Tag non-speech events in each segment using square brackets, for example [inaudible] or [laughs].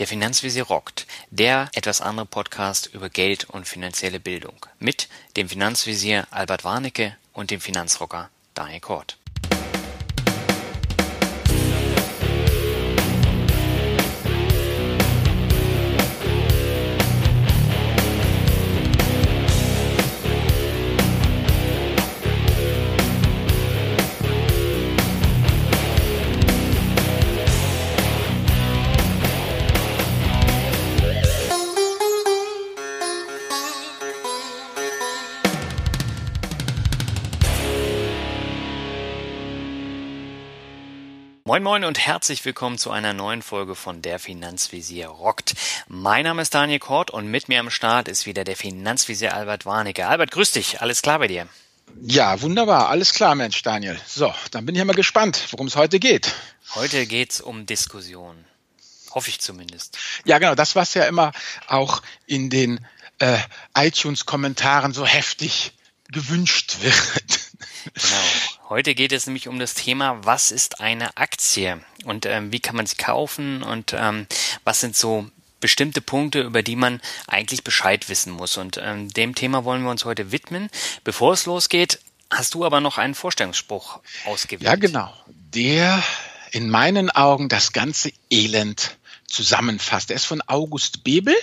Der Finanzvisier rockt, der etwas andere Podcast über Geld und finanzielle Bildung mit dem Finanzvisier Albert Warnecke und dem Finanzrocker Daniel Kort. Moin Moin und herzlich willkommen zu einer neuen Folge von Der Finanzvisier rockt. Mein Name ist Daniel Kort und mit mir am Start ist wieder der Finanzvisier Albert Warnecke. Albert, grüß dich, alles klar bei dir? Ja, wunderbar, alles klar, Mensch, Daniel. So, dann bin ich ja mal gespannt, worum es heute geht. Heute geht's um Diskussion. Hoffe ich zumindest. Ja, genau, das, was ja immer auch in den äh, iTunes-Kommentaren so heftig gewünscht wird. Genau. Heute geht es nämlich um das Thema, was ist eine Aktie und ähm, wie kann man sie kaufen und ähm, was sind so bestimmte Punkte, über die man eigentlich Bescheid wissen muss. Und ähm, dem Thema wollen wir uns heute widmen. Bevor es losgeht, hast du aber noch einen Vorstellungsspruch ausgewählt. Ja, genau. Der in meinen Augen das ganze Elend zusammenfasst. Er ist von August Bebel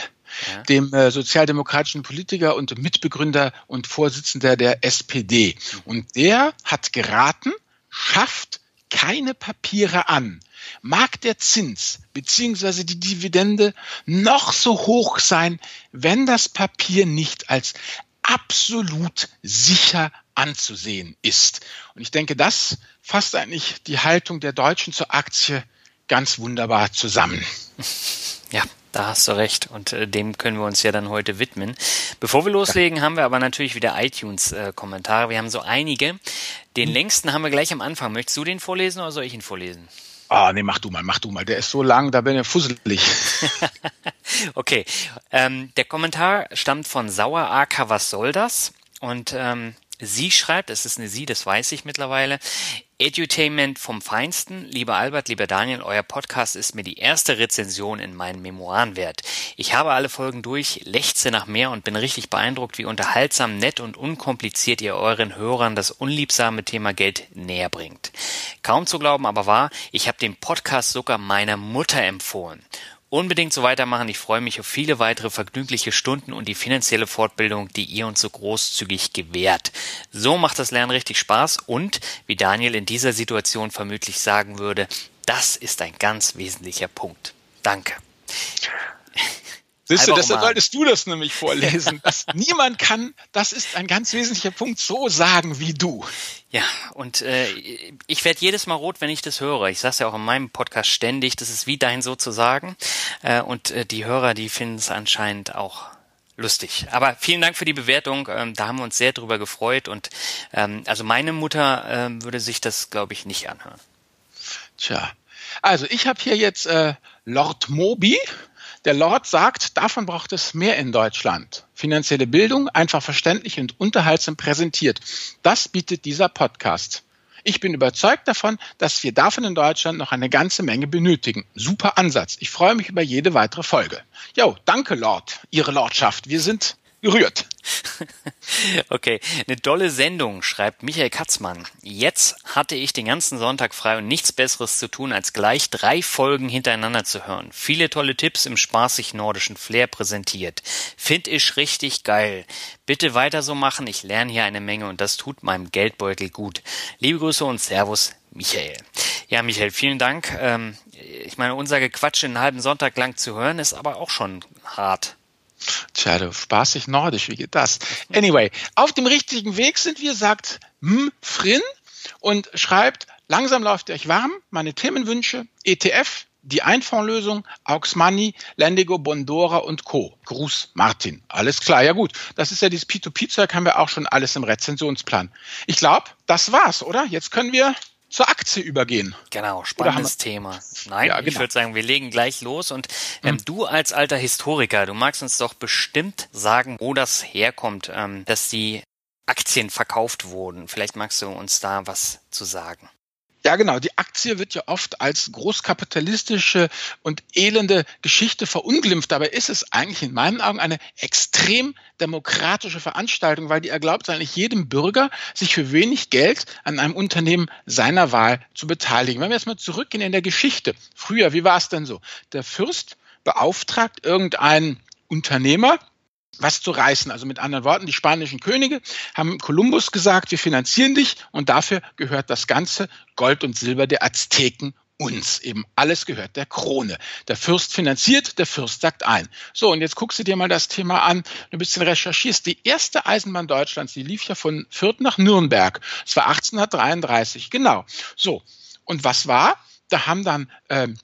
ja. dem äh, sozialdemokratischen Politiker und Mitbegründer und Vorsitzender der SPD. Und der hat geraten, schafft keine Papiere an. Mag der Zins bzw. die Dividende noch so hoch sein, wenn das Papier nicht als absolut sicher anzusehen ist. Und ich denke, das fasst eigentlich die Haltung der Deutschen zur Aktie ganz wunderbar zusammen. Ja, da hast du recht und äh, dem können wir uns ja dann heute widmen. Bevor wir loslegen, ja. haben wir aber natürlich wieder iTunes-Kommentare. Äh, wir haben so einige. Den hm. längsten haben wir gleich am Anfang. Möchtest du den vorlesen oder soll ich ihn vorlesen? Ah, nee, mach du mal, mach du mal. Der ist so lang, da bin ich fusselig. [laughs] okay. Ähm, der Kommentar stammt von Sauer AK, was soll das? Und ähm, sie schreibt, es ist eine sie, das weiß ich mittlerweile, Edutainment vom Feinsten. Lieber Albert, lieber Daniel, euer Podcast ist mir die erste Rezension in meinen Memoiren wert. Ich habe alle Folgen durch, lechze nach mehr und bin richtig beeindruckt, wie unterhaltsam, nett und unkompliziert ihr euren Hörern das unliebsame Thema Geld näher bringt. Kaum zu glauben, aber wahr, ich habe den Podcast sogar meiner Mutter empfohlen unbedingt so weitermachen. Ich freue mich auf viele weitere vergnügliche Stunden und die finanzielle Fortbildung, die ihr uns so großzügig gewährt. So macht das Lernen richtig Spaß und, wie Daniel in dieser Situation vermutlich sagen würde, das ist ein ganz wesentlicher Punkt. Danke. Siehst du, deshalb solltest du das nämlich vorlesen. [laughs] Das, niemand kann, das ist ein ganz wesentlicher Punkt, so sagen wie du. Ja, und äh, ich werde jedes Mal rot, wenn ich das höre. Ich sage ja auch in meinem Podcast ständig, das ist wie dein sozusagen. Äh, und äh, die Hörer, die finden es anscheinend auch lustig. Aber vielen Dank für die Bewertung. Ähm, da haben wir uns sehr drüber gefreut. Und ähm, also meine Mutter ähm, würde sich das, glaube ich, nicht anhören. Tja. Also ich habe hier jetzt äh, Lord Moby der Lord sagt, davon braucht es mehr in Deutschland. Finanzielle Bildung einfach verständlich und unterhaltsam präsentiert. Das bietet dieser Podcast. Ich bin überzeugt davon, dass wir davon in Deutschland noch eine ganze Menge benötigen. Super Ansatz. Ich freue mich über jede weitere Folge. Jo, danke, Lord, Ihre Lordschaft. Wir sind gerührt. [laughs] okay, eine tolle Sendung, schreibt Michael Katzmann. Jetzt hatte ich den ganzen Sonntag frei und nichts Besseres zu tun, als gleich drei Folgen hintereinander zu hören. Viele tolle Tipps im spaßig nordischen Flair präsentiert. Find ich richtig geil. Bitte weiter so machen, ich lerne hier eine Menge und das tut meinem Geldbeutel gut. Liebe Grüße und Servus, Michael. Ja, Michael, vielen Dank. Ähm, ich meine, unser Gequatsche einen halben Sonntag lang zu hören, ist aber auch schon hart. Tja, du spaßig nordisch, wie geht das? Anyway, auf dem richtigen Weg sind wir, sagt M. Frin und schreibt, langsam läuft ihr euch warm, meine Themenwünsche, ETF, die Einfondslösung, Aux Money, Lendigo, Bondora und Co. Gruß Martin. Alles klar, ja gut. Das ist ja dieses P2P-Zeug, haben wir auch schon alles im Rezensionsplan. Ich glaube, das war's, oder? Jetzt können wir zur Aktie übergehen. Genau, spannendes Thema. Nein, ja, genau. ich würde sagen, wir legen gleich los. Und ähm, mhm. du als alter Historiker, du magst uns doch bestimmt sagen, wo das herkommt, ähm, dass die Aktien verkauft wurden. Vielleicht magst du uns da was zu sagen. Ja, genau. Die Aktie wird ja oft als großkapitalistische und elende Geschichte verunglimpft. Dabei ist es eigentlich in meinen Augen eine extrem demokratische Veranstaltung, weil die erlaubt eigentlich jedem Bürger, sich für wenig Geld an einem Unternehmen seiner Wahl zu beteiligen. Wenn wir jetzt mal zurückgehen in der Geschichte. Früher, wie war es denn so? Der Fürst beauftragt irgendeinen Unternehmer, was zu reißen. Also mit anderen Worten, die spanischen Könige haben Kolumbus gesagt, wir finanzieren dich und dafür gehört das ganze Gold und Silber der Azteken uns. Eben alles gehört der Krone. Der Fürst finanziert, der Fürst sagt ein. So, und jetzt guckst du dir mal das Thema an, du ein bisschen recherchierst. Die erste Eisenbahn Deutschlands, die lief ja von Fürth nach Nürnberg. Es war 1833, genau. So, und was war? Da haben dann ähm,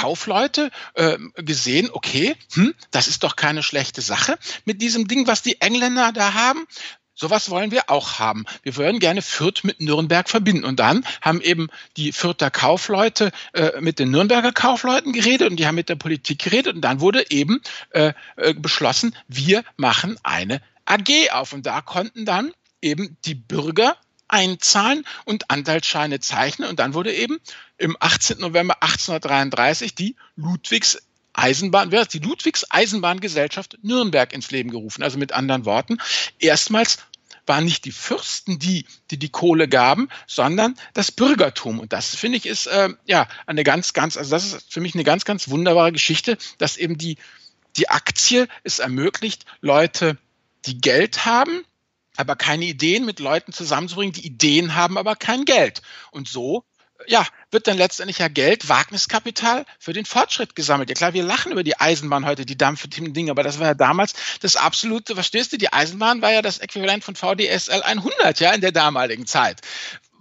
Kaufleute äh, gesehen, okay, hm, das ist doch keine schlechte Sache mit diesem Ding, was die Engländer da haben. Sowas wollen wir auch haben. Wir wollen gerne Fürth mit Nürnberg verbinden. Und dann haben eben die Fürther Kaufleute äh, mit den Nürnberger Kaufleuten geredet und die haben mit der Politik geredet. Und dann wurde eben äh, äh beschlossen, wir machen eine AG auf. Und da konnten dann eben die Bürger einzahlen und Anteilsscheine zeichnen. Und dann wurde eben im 18. November 1833 die Ludwigs Eisenbahn, die Ludwigs Eisenbahngesellschaft Nürnberg ins Leben gerufen. Also mit anderen Worten, erstmals waren nicht die Fürsten die, die die Kohle gaben, sondern das Bürgertum. Und das finde ich ist äh, ja eine ganz, ganz, also das ist für mich eine ganz, ganz wunderbare Geschichte, dass eben die die Aktie es ermöglicht, Leute, die Geld haben, aber keine Ideen mit Leuten zusammenzubringen, die Ideen haben, aber kein Geld. Und so ja, wird dann letztendlich ja Geld, Wagniskapital für den Fortschritt gesammelt. Ja klar, wir lachen über die Eisenbahn heute, die Dampfdinge, aber das war ja damals das absolute, verstehst du, die Eisenbahn war ja das Äquivalent von VDSL 100, ja, in der damaligen Zeit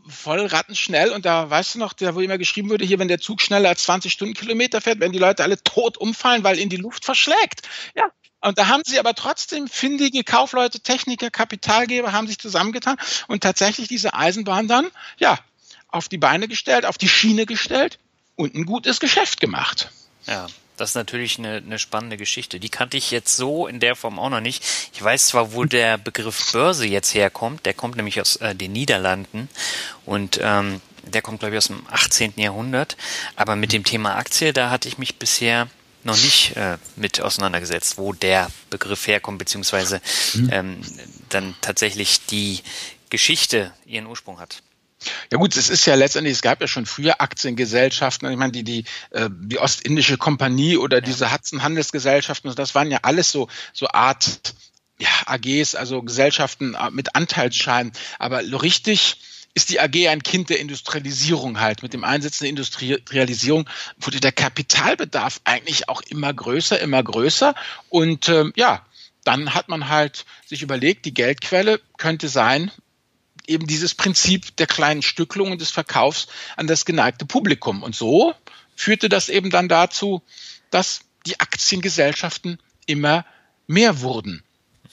voll rattenschnell und da weißt du noch, da wo immer geschrieben wurde, hier, wenn der Zug schneller als 20 Stundenkilometer fährt, werden die Leute alle tot umfallen, weil ihn die Luft verschlägt. Ja, und da haben sie aber trotzdem findige Kaufleute, Techniker, Kapitalgeber haben sich zusammengetan und tatsächlich diese Eisenbahn dann, ja, auf die Beine gestellt, auf die Schiene gestellt und ein gutes Geschäft gemacht. Ja. Das ist natürlich eine, eine spannende Geschichte. Die kannte ich jetzt so in der Form auch noch nicht. Ich weiß zwar, wo [laughs] der Begriff Börse jetzt herkommt. Der kommt nämlich aus äh, den Niederlanden und ähm, der kommt, glaube ich, aus dem 18. Jahrhundert. Aber mit dem Thema Aktie, da hatte ich mich bisher noch nicht äh, mit auseinandergesetzt, wo der Begriff herkommt, beziehungsweise mhm. ähm, dann tatsächlich die Geschichte ihren Ursprung hat. Ja gut, es ist ja letztendlich, es gab ja schon früher Aktiengesellschaften, ich meine, die, die, äh, die Ostindische Kompanie oder ja. diese Hudson Handelsgesellschaften, das waren ja alles so, so Art ja, AGs, also Gesellschaften äh, mit Anteilsscheinen. Aber richtig ist die AG ein Kind der Industrialisierung halt. Mit dem Einsetzen der Industrialisierung wurde der Kapitalbedarf eigentlich auch immer größer, immer größer. Und ähm, ja, dann hat man halt sich überlegt, die Geldquelle könnte sein, eben dieses Prinzip der kleinen Stücklung und des Verkaufs an das geneigte Publikum. Und so führte das eben dann dazu, dass die Aktiengesellschaften immer mehr wurden.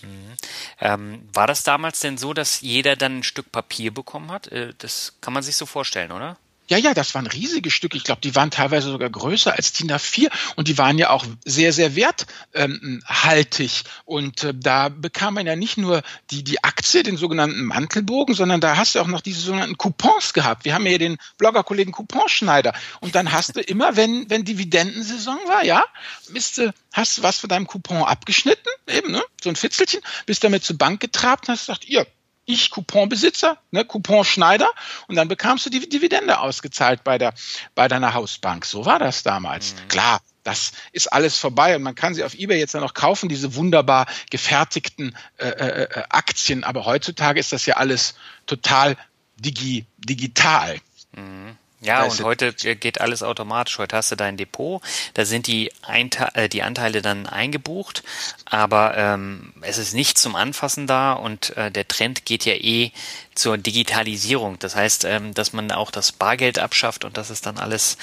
Mhm. Ähm, war das damals denn so, dass jeder dann ein Stück Papier bekommen hat? Äh, das kann man sich so vorstellen, oder? Ja, ja, das waren riesige Stücke. Ich glaube, die waren teilweise sogar größer als DIN A4 und die waren ja auch sehr, sehr werthaltig. Und äh, da bekam man ja nicht nur die, die Aktie, den sogenannten Mantelbogen, sondern da hast du auch noch diese sogenannten Coupons gehabt. Wir haben ja den Bloggerkollegen Couponschneider. Und dann hast du immer, wenn, wenn Dividendensaison war, ja, bist du, hast du was von deinem Coupon abgeschnitten, eben, ne, so ein Fitzelchen, bist damit zur Bank getrabt und hast gesagt, ihr, ich Couponbesitzer, ne, Couponschneider, und dann bekamst du die Dividende ausgezahlt bei der bei deiner Hausbank. So war das damals. Mhm. Klar, das ist alles vorbei und man kann sie auf eBay jetzt ja noch kaufen, diese wunderbar gefertigten äh, äh, äh Aktien. Aber heutzutage ist das ja alles total digi digital. Mhm. Ja, und heute geht alles automatisch. Heute hast du dein Depot, da sind die, Einte äh, die Anteile dann eingebucht, aber ähm, es ist nicht zum Anfassen da und äh, der Trend geht ja eh zur Digitalisierung. Das heißt, ähm, dass man auch das Bargeld abschafft und dass es dann alles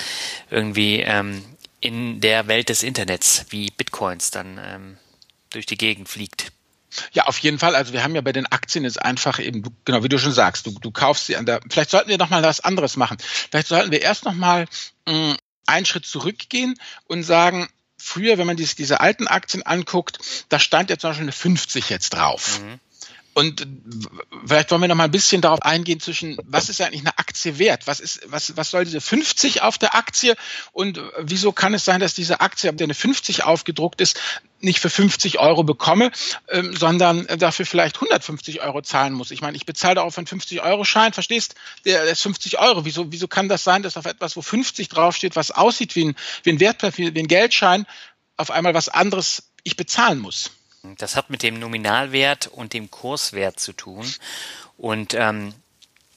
irgendwie ähm, in der Welt des Internets wie Bitcoins dann ähm, durch die Gegend fliegt. Ja, auf jeden Fall. Also wir haben ja bei den Aktien jetzt einfach eben, genau wie du schon sagst, du, du kaufst sie an der. Vielleicht sollten wir noch mal was anderes machen. Vielleicht sollten wir erst noch mal mh, mm, einen Schritt zurückgehen und sagen, früher, wenn man diese, diese alten Aktien anguckt, da stand ja zum Beispiel eine 50 jetzt drauf. Mhm. Und vielleicht wollen wir noch mal ein bisschen darauf eingehen zwischen, was ist eigentlich eine Aktie wert? Was ist, was, was soll diese 50 auf der Aktie? Und wieso kann es sein, dass diese Aktie, der eine 50 aufgedruckt ist, nicht für 50 Euro bekomme, ähm, sondern dafür vielleicht 150 Euro zahlen muss? Ich meine, ich bezahle darauf einen 50 Euro Schein, verstehst? Der, der ist 50 Euro. Wieso, wieso kann das sein, dass auf etwas, wo 50 draufsteht, was aussieht wie ein, wie ein Wertpapier, wie ein Geldschein, auf einmal was anderes ich bezahlen muss? Das hat mit dem Nominalwert und dem Kurswert zu tun. Und ähm,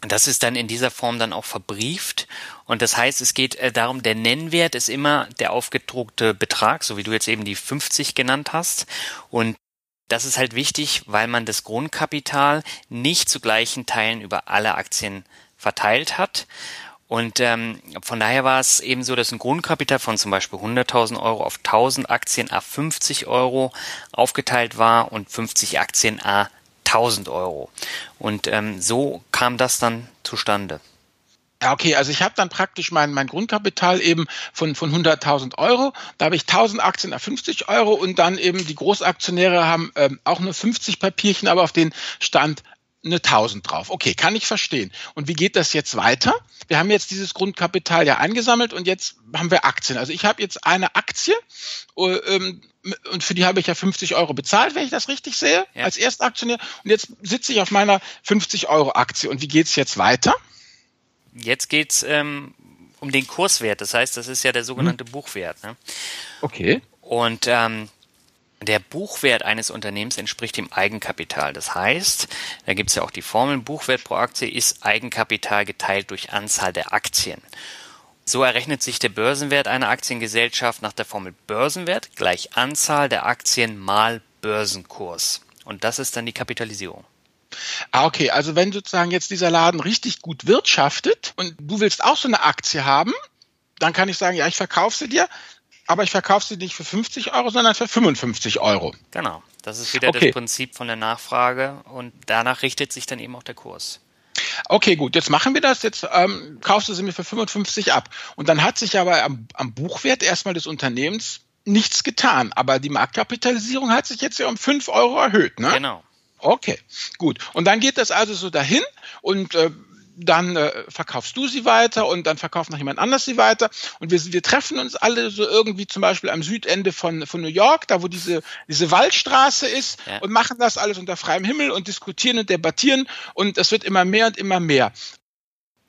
das ist dann in dieser Form dann auch verbrieft. Und das heißt, es geht äh, darum, der Nennwert ist immer der aufgedruckte Betrag, so wie du jetzt eben die 50 genannt hast. Und das ist halt wichtig, weil man das Grundkapital nicht zu gleichen Teilen über alle Aktien verteilt hat. Und ähm, von daher war es eben so, dass ein Grundkapital von zum Beispiel 100.000 Euro auf 1.000 Aktien a 50 Euro aufgeteilt war und 50 Aktien a 1.000 Euro. Und ähm, so kam das dann zustande. Ja, okay, also ich habe dann praktisch mein, mein Grundkapital eben von, von 100.000 Euro. Da habe ich 1.000 Aktien a 50 Euro und dann eben die Großaktionäre haben ähm, auch nur 50 Papierchen, aber auf den stand eine 1000 drauf. Okay, kann ich verstehen. Und wie geht das jetzt weiter? Wir haben jetzt dieses Grundkapital ja eingesammelt und jetzt haben wir Aktien. Also ich habe jetzt eine Aktie äh, ähm, und für die habe ich ja 50 Euro bezahlt, wenn ich das richtig sehe, ja. als Erstaktionär. Und jetzt sitze ich auf meiner 50 Euro Aktie. Und wie geht es jetzt weiter? Jetzt geht's ähm, um den Kurswert. Das heißt, das ist ja der sogenannte hm. Buchwert. Ne? Okay. Und ähm, der Buchwert eines Unternehmens entspricht dem Eigenkapital. Das heißt, da gibt es ja auch die Formel, Buchwert pro Aktie ist Eigenkapital geteilt durch Anzahl der Aktien. So errechnet sich der Börsenwert einer Aktiengesellschaft nach der Formel Börsenwert gleich Anzahl der Aktien mal Börsenkurs. Und das ist dann die Kapitalisierung. Ah, okay. Also wenn sozusagen jetzt dieser Laden richtig gut wirtschaftet und du willst auch so eine Aktie haben, dann kann ich sagen, ja, ich verkaufe sie dir aber ich verkaufe sie nicht für 50 Euro, sondern für 55 Euro. Genau, das ist wieder okay. das Prinzip von der Nachfrage und danach richtet sich dann eben auch der Kurs. Okay, gut, jetzt machen wir das. Jetzt ähm, kaufst du sie mir für 55 ab. Und dann hat sich aber am, am Buchwert erstmal des Unternehmens nichts getan. Aber die Marktkapitalisierung hat sich jetzt ja um 5 Euro erhöht, ne? Genau. Okay, gut. Und dann geht das also so dahin und äh, dann äh, verkaufst du sie weiter und dann verkauft noch jemand anders sie weiter. Und wir, wir treffen uns alle so irgendwie zum Beispiel am Südende von, von New York, da wo diese, diese Waldstraße ist ja. und machen das alles unter freiem Himmel und diskutieren und debattieren und es wird immer mehr und immer mehr.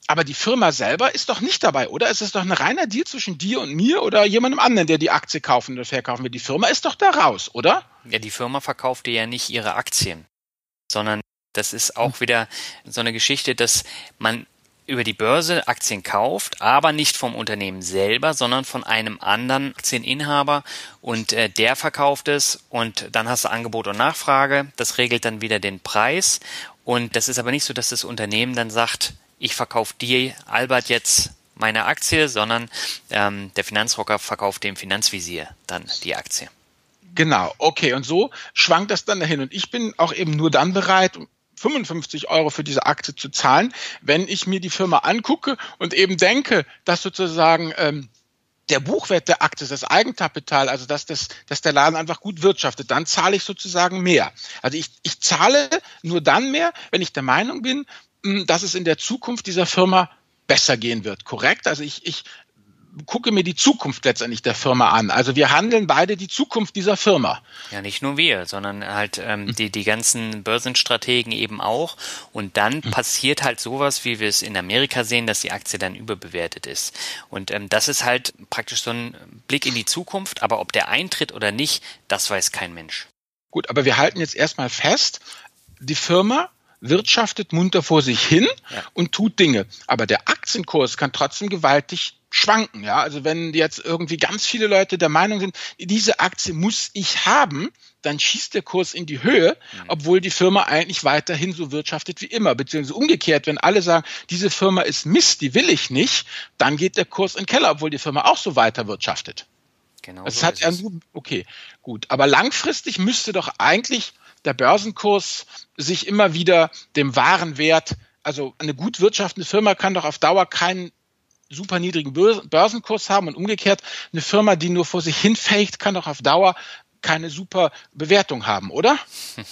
Aber die Firma selber ist doch nicht dabei, oder? Es ist doch ein reiner Deal zwischen dir und mir oder jemandem anderen, der die Aktie kaufen oder verkaufen will. Die Firma ist doch da raus, oder? Ja, die Firma verkauft dir ja nicht ihre Aktien, sondern das ist auch wieder so eine Geschichte, dass man über die Börse Aktien kauft, aber nicht vom Unternehmen selber, sondern von einem anderen Aktieninhaber und äh, der verkauft es und dann hast du Angebot und Nachfrage. Das regelt dann wieder den Preis und das ist aber nicht so, dass das Unternehmen dann sagt, ich verkaufe dir, Albert, jetzt meine Aktie, sondern ähm, der Finanzrocker verkauft dem Finanzvisier dann die Aktie. Genau, okay. Und so schwankt das dann dahin. Und ich bin auch eben nur dann bereit, 55 Euro für diese Aktie zu zahlen, wenn ich mir die Firma angucke und eben denke, dass sozusagen ähm, der Buchwert der Aktie, das Eigenkapital, also dass, das, dass der Laden einfach gut wirtschaftet, dann zahle ich sozusagen mehr. Also ich, ich zahle nur dann mehr, wenn ich der Meinung bin, hm, dass es in der Zukunft dieser Firma besser gehen wird. Korrekt? Also ich, ich gucke mir die Zukunft letztendlich der Firma an. Also wir handeln beide die Zukunft dieser Firma. Ja, nicht nur wir, sondern halt ähm, mhm. die, die ganzen Börsenstrategen eben auch. Und dann mhm. passiert halt sowas, wie wir es in Amerika sehen, dass die Aktie dann überbewertet ist. Und ähm, das ist halt praktisch so ein Blick in die Zukunft. Aber ob der eintritt oder nicht, das weiß kein Mensch. Gut, aber wir halten jetzt erstmal fest, die Firma wirtschaftet munter vor sich hin ja. und tut Dinge. Aber der Aktienkurs kann trotzdem gewaltig schwanken. Ja, also wenn jetzt irgendwie ganz viele Leute der Meinung sind, diese Aktie muss ich haben, dann schießt der Kurs in die Höhe, mhm. obwohl die Firma eigentlich weiterhin so wirtschaftet wie immer. Beziehungsweise umgekehrt, wenn alle sagen, diese Firma ist Mist, die will ich nicht, dann geht der Kurs in den Keller, obwohl die Firma auch so weiter wirtschaftet. Genau. Es so hat er nur, okay, gut. Aber langfristig müsste doch eigentlich der Börsenkurs sich immer wieder dem wahren Wert also eine gut wirtschaftende Firma kann doch auf Dauer keinen super niedrigen Börsenkurs haben und umgekehrt eine Firma, die nur vor sich hin faked, kann doch auf Dauer keine super Bewertung haben, oder? [laughs]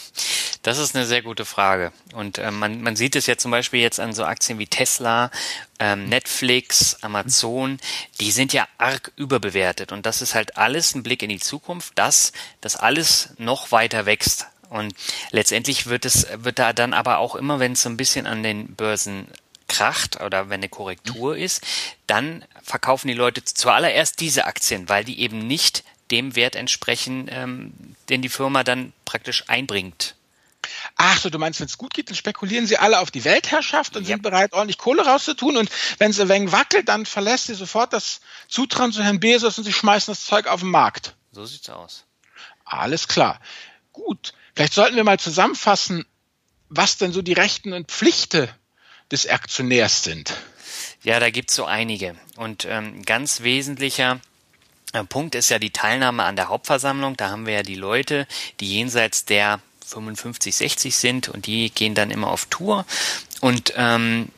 Das ist eine sehr gute Frage. Und äh, man, man sieht es ja zum Beispiel jetzt an so Aktien wie Tesla, ähm, Netflix, Amazon, die sind ja arg überbewertet. Und das ist halt alles ein Blick in die Zukunft, dass das alles noch weiter wächst. Und letztendlich wird es, wird da dann aber auch immer, wenn es so ein bisschen an den Börsen kracht oder wenn eine Korrektur ist, dann verkaufen die Leute zuallererst diese Aktien, weil die eben nicht dem Wert entsprechen, ähm, den die Firma dann praktisch einbringt. Ach so, du meinst, wenn es gut geht, dann spekulieren sie alle auf die Weltherrschaft und ja. sind bereit, ordentlich Kohle rauszutun. Und wenn es ein wenig wackelt, dann verlässt sie sofort das Zutrauen zu Herrn Bezos und sie schmeißen das Zeug auf den Markt. So sieht's aus. Alles klar. Gut. Vielleicht sollten wir mal zusammenfassen, was denn so die Rechten und Pflichten des Aktionärs sind. Ja, da gibt's so einige. Und ähm, ganz wesentlicher äh, Punkt ist ja die Teilnahme an der Hauptversammlung. Da haben wir ja die Leute, die jenseits der 55, 60 sind und die gehen dann immer auf Tour und ähm,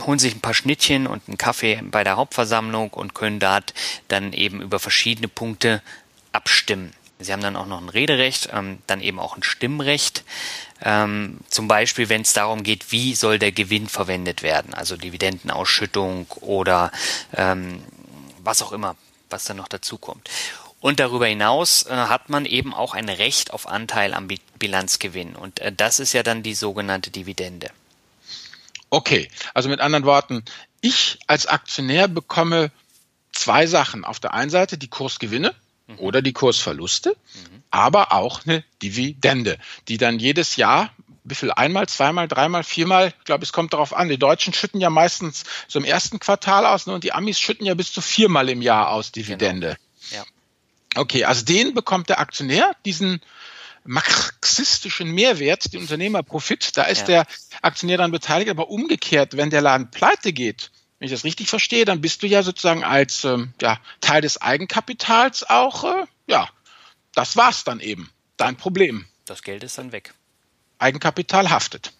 holen sich ein paar Schnittchen und einen Kaffee bei der Hauptversammlung und können dort dann eben über verschiedene Punkte abstimmen. Sie haben dann auch noch ein Rederecht, ähm, dann eben auch ein Stimmrecht. Ähm, zum Beispiel, wenn es darum geht, wie soll der Gewinn verwendet werden, also Dividendenausschüttung oder ähm, was auch immer, was dann noch dazu kommt. Und darüber hinaus äh, hat man eben auch ein Recht auf Anteil am Bilanzgewinn. Und äh, das ist ja dann die sogenannte Dividende. Okay, also mit anderen Worten, ich als Aktionär bekomme zwei Sachen. Auf der einen Seite die Kursgewinne mhm. oder die Kursverluste, mhm. Aber auch eine Dividende, die dann jedes Jahr wie viel einmal, zweimal, dreimal, viermal, ich glaube, es kommt darauf an. Die Deutschen schütten ja meistens so im ersten Quartal aus ne, und die Amis schütten ja bis zu viermal im Jahr aus Dividende. Genau. Ja. Okay, also den bekommt der Aktionär, diesen marxistischen Mehrwert, den Unternehmerprofit, da ist ja. der Aktionär dann beteiligt, aber umgekehrt, wenn der Laden pleite geht, wenn ich das richtig verstehe, dann bist du ja sozusagen als ähm, ja, Teil des Eigenkapitals auch, äh, ja, das war's dann eben. Dein Problem. Das Geld ist dann weg. Eigenkapital haftet.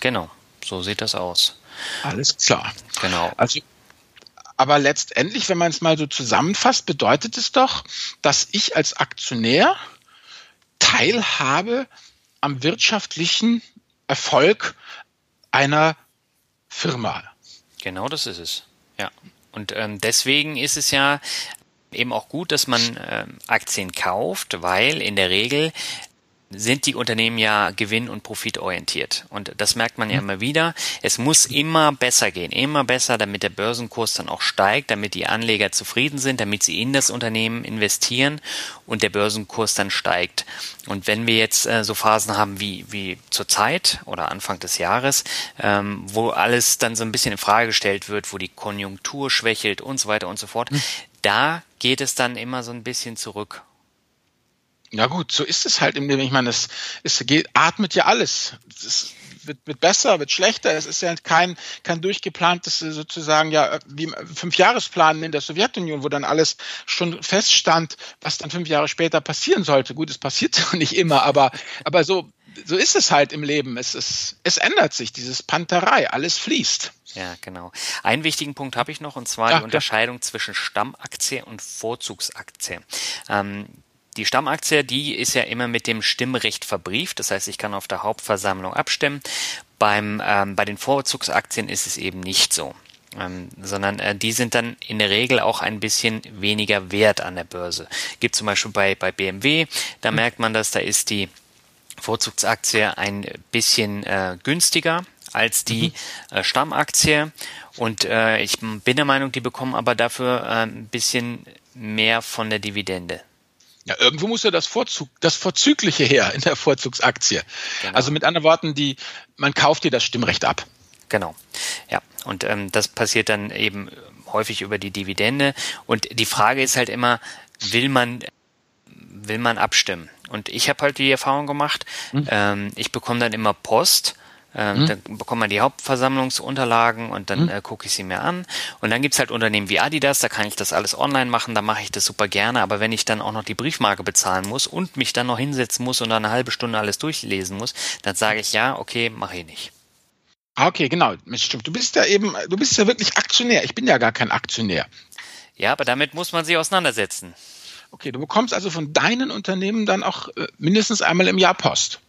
Genau, so sieht das aus. Alles klar. Genau. Also aber letztendlich, wenn man es mal so zusammenfasst, bedeutet es doch, dass ich als Aktionär teilhabe am wirtschaftlichen Erfolg einer Firma. Genau das ist es. Ja. Und ähm, deswegen ist es ja eben auch gut, dass man ähm, Aktien kauft, weil in der Regel sind die Unternehmen ja gewinn- und profitorientiert. Und das merkt man ja mhm. immer wieder. Es muss immer besser gehen, immer besser, damit der Börsenkurs dann auch steigt, damit die Anleger zufrieden sind, damit sie in das Unternehmen investieren und der Börsenkurs dann steigt. Und wenn wir jetzt äh, so Phasen haben wie, wie zur Zeit oder Anfang des Jahres, ähm, wo alles dann so ein bisschen in Frage gestellt wird, wo die Konjunktur schwächelt und so weiter und so fort, mhm. Da geht es dann immer so ein bisschen zurück. Ja gut, so ist es halt im Leben. Ich meine, es, es geht, atmet ja alles. Es wird, wird besser, wird schlechter. Es ist ja kein, kein durchgeplantes sozusagen ja wie Fünfjahresplan in der Sowjetunion, wo dann alles schon feststand, was dann fünf Jahre später passieren sollte. Gut, es passiert [laughs] nicht immer, aber, aber so, so ist es halt im Leben. Es, ist, es ändert sich, dieses Panterei, alles fließt. Ja, genau. Einen wichtigen Punkt habe ich noch, und zwar Ach, die Unterscheidung ja. zwischen Stammaktie und Vorzugsaktie. Ähm, die Stammaktie, die ist ja immer mit dem Stimmrecht verbrieft. Das heißt, ich kann auf der Hauptversammlung abstimmen. Beim, ähm, bei den Vorzugsaktien ist es eben nicht so. Ähm, sondern äh, die sind dann in der Regel auch ein bisschen weniger wert an der Börse. Gibt zum Beispiel bei, bei BMW, da mhm. merkt man das, da ist die Vorzugsaktie ein bisschen äh, günstiger als die mhm. äh, Stammaktie. Und äh, ich bin der Meinung, die bekommen aber dafür äh, ein bisschen mehr von der Dividende. Ja, irgendwo muss ja das Vorzug, das Vorzügliche her in der Vorzugsaktie. Genau. Also mit anderen Worten, die, man kauft dir das Stimmrecht ab. Genau. Ja. Und ähm, das passiert dann eben häufig über die Dividende. Und die Frage ist halt immer, will man, will man abstimmen? Und ich habe halt die Erfahrung gemacht, mhm. ähm, ich bekomme dann immer Post ähm, mhm. Dann bekommt man die Hauptversammlungsunterlagen und dann mhm. äh, gucke ich sie mir an. Und dann gibt's halt Unternehmen wie Adidas, da kann ich das alles online machen, da mache ich das super gerne. Aber wenn ich dann auch noch die Briefmarke bezahlen muss und mich dann noch hinsetzen muss und dann eine halbe Stunde alles durchlesen muss, dann sage ich ja, okay, mache ich nicht. Ah, okay, genau. Stimmt. Du bist ja eben, du bist ja wirklich Aktionär. Ich bin ja gar kein Aktionär. Ja, aber damit muss man sich auseinandersetzen. Okay, du bekommst also von deinen Unternehmen dann auch äh, mindestens einmal im Jahr Post.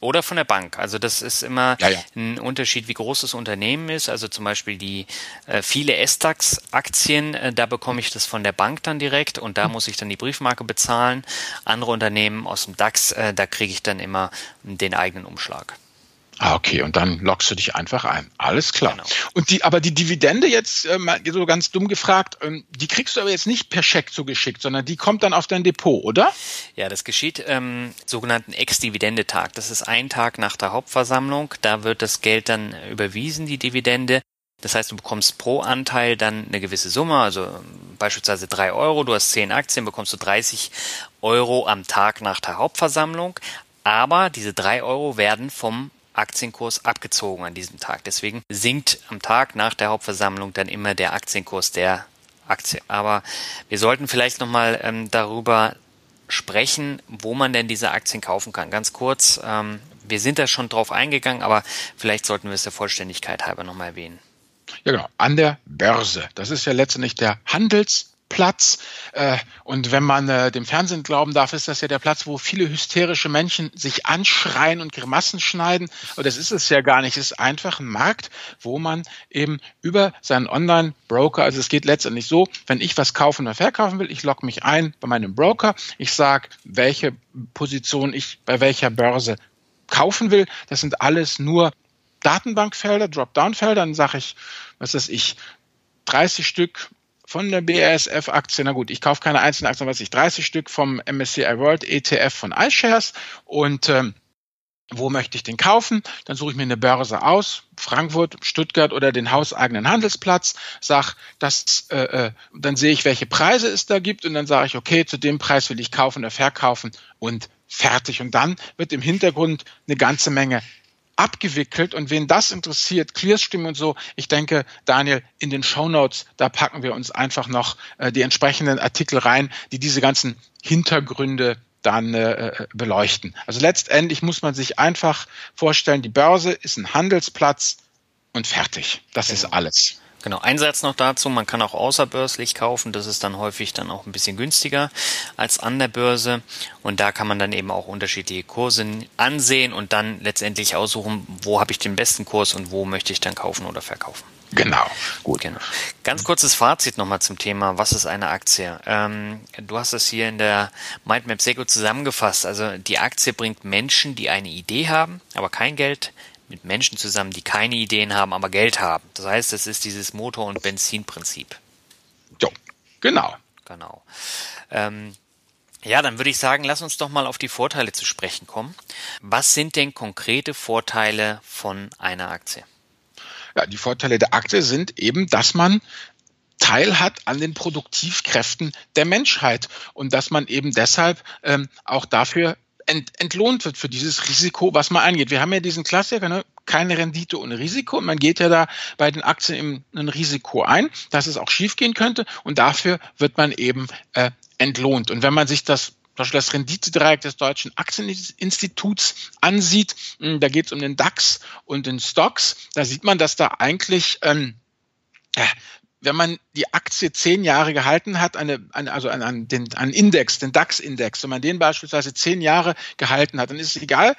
Oder von der Bank. Also das ist immer ja, ja. ein Unterschied, wie groß das Unternehmen ist. Also zum Beispiel die äh, viele S-DAX-Aktien, äh, da bekomme ich das von der Bank dann direkt und da hm. muss ich dann die Briefmarke bezahlen. Andere Unternehmen aus dem DAX, äh, da kriege ich dann immer den eigenen Umschlag. Ah, okay, und dann lockst du dich einfach ein. Alles klar. Genau. Und die, aber die Dividende jetzt, äh, so ganz dumm gefragt, ähm, die kriegst du aber jetzt nicht per Scheck zugeschickt, sondern die kommt dann auf dein Depot, oder? Ja, das geschieht ähm, sogenannten Ex-Dividendetag. Das ist ein Tag nach der Hauptversammlung. Da wird das Geld dann überwiesen, die Dividende. Das heißt, du bekommst pro Anteil dann eine gewisse Summe, also ähm, beispielsweise drei Euro. Du hast zehn Aktien, bekommst du 30 Euro am Tag nach der Hauptversammlung. Aber diese drei Euro werden vom Aktienkurs abgezogen an diesem Tag. Deswegen sinkt am Tag nach der Hauptversammlung dann immer der Aktienkurs der Aktie. Aber wir sollten vielleicht nochmal ähm, darüber sprechen, wo man denn diese Aktien kaufen kann. Ganz kurz, ähm, wir sind da schon drauf eingegangen, aber vielleicht sollten wir es der Vollständigkeit halber nochmal erwähnen. Ja, genau. An der Börse. Das ist ja letztendlich der Handels- Platz. Äh, und wenn man äh, dem Fernsehen glauben darf, ist das ja der Platz, wo viele hysterische Menschen sich anschreien und Grimassen schneiden. Aber das ist es ja gar nicht. Es ist einfach ein Markt, wo man eben über seinen Online-Broker, also es geht letztendlich so, wenn ich was kaufen oder verkaufen will, ich logge mich ein bei meinem Broker, ich sage, welche Position ich bei welcher Börse kaufen will. Das sind alles nur Datenbankfelder, Dropdown-Felder. Dann sage ich, was weiß ich, 30 Stück von der BASF-Aktie, na gut, ich kaufe keine einzelnen Aktien, was ich 30 Stück vom MSCI World ETF von iShares und ähm, wo möchte ich den kaufen? Dann suche ich mir eine Börse aus, Frankfurt, Stuttgart oder den hauseigenen Handelsplatz, sag, das, äh, äh, dann sehe ich, welche Preise es da gibt und dann sage ich, okay, zu dem Preis will ich kaufen oder verkaufen und fertig. Und dann wird im Hintergrund eine ganze Menge abgewickelt. Und wen das interessiert, Clearstream und so, ich denke, Daniel, in den Show Notes, da packen wir uns einfach noch äh, die entsprechenden Artikel rein, die diese ganzen Hintergründe dann äh, beleuchten. Also letztendlich muss man sich einfach vorstellen, die Börse ist ein Handelsplatz und fertig. Das genau. ist alles. Genau, ein Satz noch dazu, man kann auch außerbörslich kaufen, das ist dann häufig dann auch ein bisschen günstiger als an der Börse und da kann man dann eben auch unterschiedliche Kurse ansehen und dann letztendlich aussuchen, wo habe ich den besten Kurs und wo möchte ich dann kaufen oder verkaufen. Genau, gut. Genau. Ganz kurzes Fazit nochmal zum Thema, was ist eine Aktie? Ähm, du hast es hier in der Mindmap sehr gut zusammengefasst. Also die Aktie bringt Menschen, die eine Idee haben, aber kein Geld, mit Menschen zusammen, die keine Ideen haben, aber Geld haben. Das heißt, es ist dieses Motor- und Benzinprinzip. Ja, genau. Genau. Ähm, ja, dann würde ich sagen, lass uns doch mal auf die Vorteile zu sprechen kommen. Was sind denn konkrete Vorteile von einer Aktie? Ja, die Vorteile der Aktie sind eben, dass man Teil hat an den Produktivkräften der Menschheit und dass man eben deshalb ähm, auch dafür ent, entlohnt wird für dieses Risiko, was man eingeht. Wir haben ja diesen Klassiker, ne? keine Rendite ohne Risiko. Man geht ja da bei den Aktien ein Risiko ein, dass es auch schiefgehen könnte. Und dafür wird man eben äh, entlohnt. Und wenn man sich das zum Beispiel das Renditedreieck des Deutschen Aktieninstituts ansieht, hm, da geht es um den DAX und den Stocks, da sieht man, dass da eigentlich ähm, wenn man die Aktie zehn Jahre gehalten hat, eine, eine, also einen, den, einen Index, den DAX-Index, wenn man den beispielsweise zehn Jahre gehalten hat, dann ist es egal,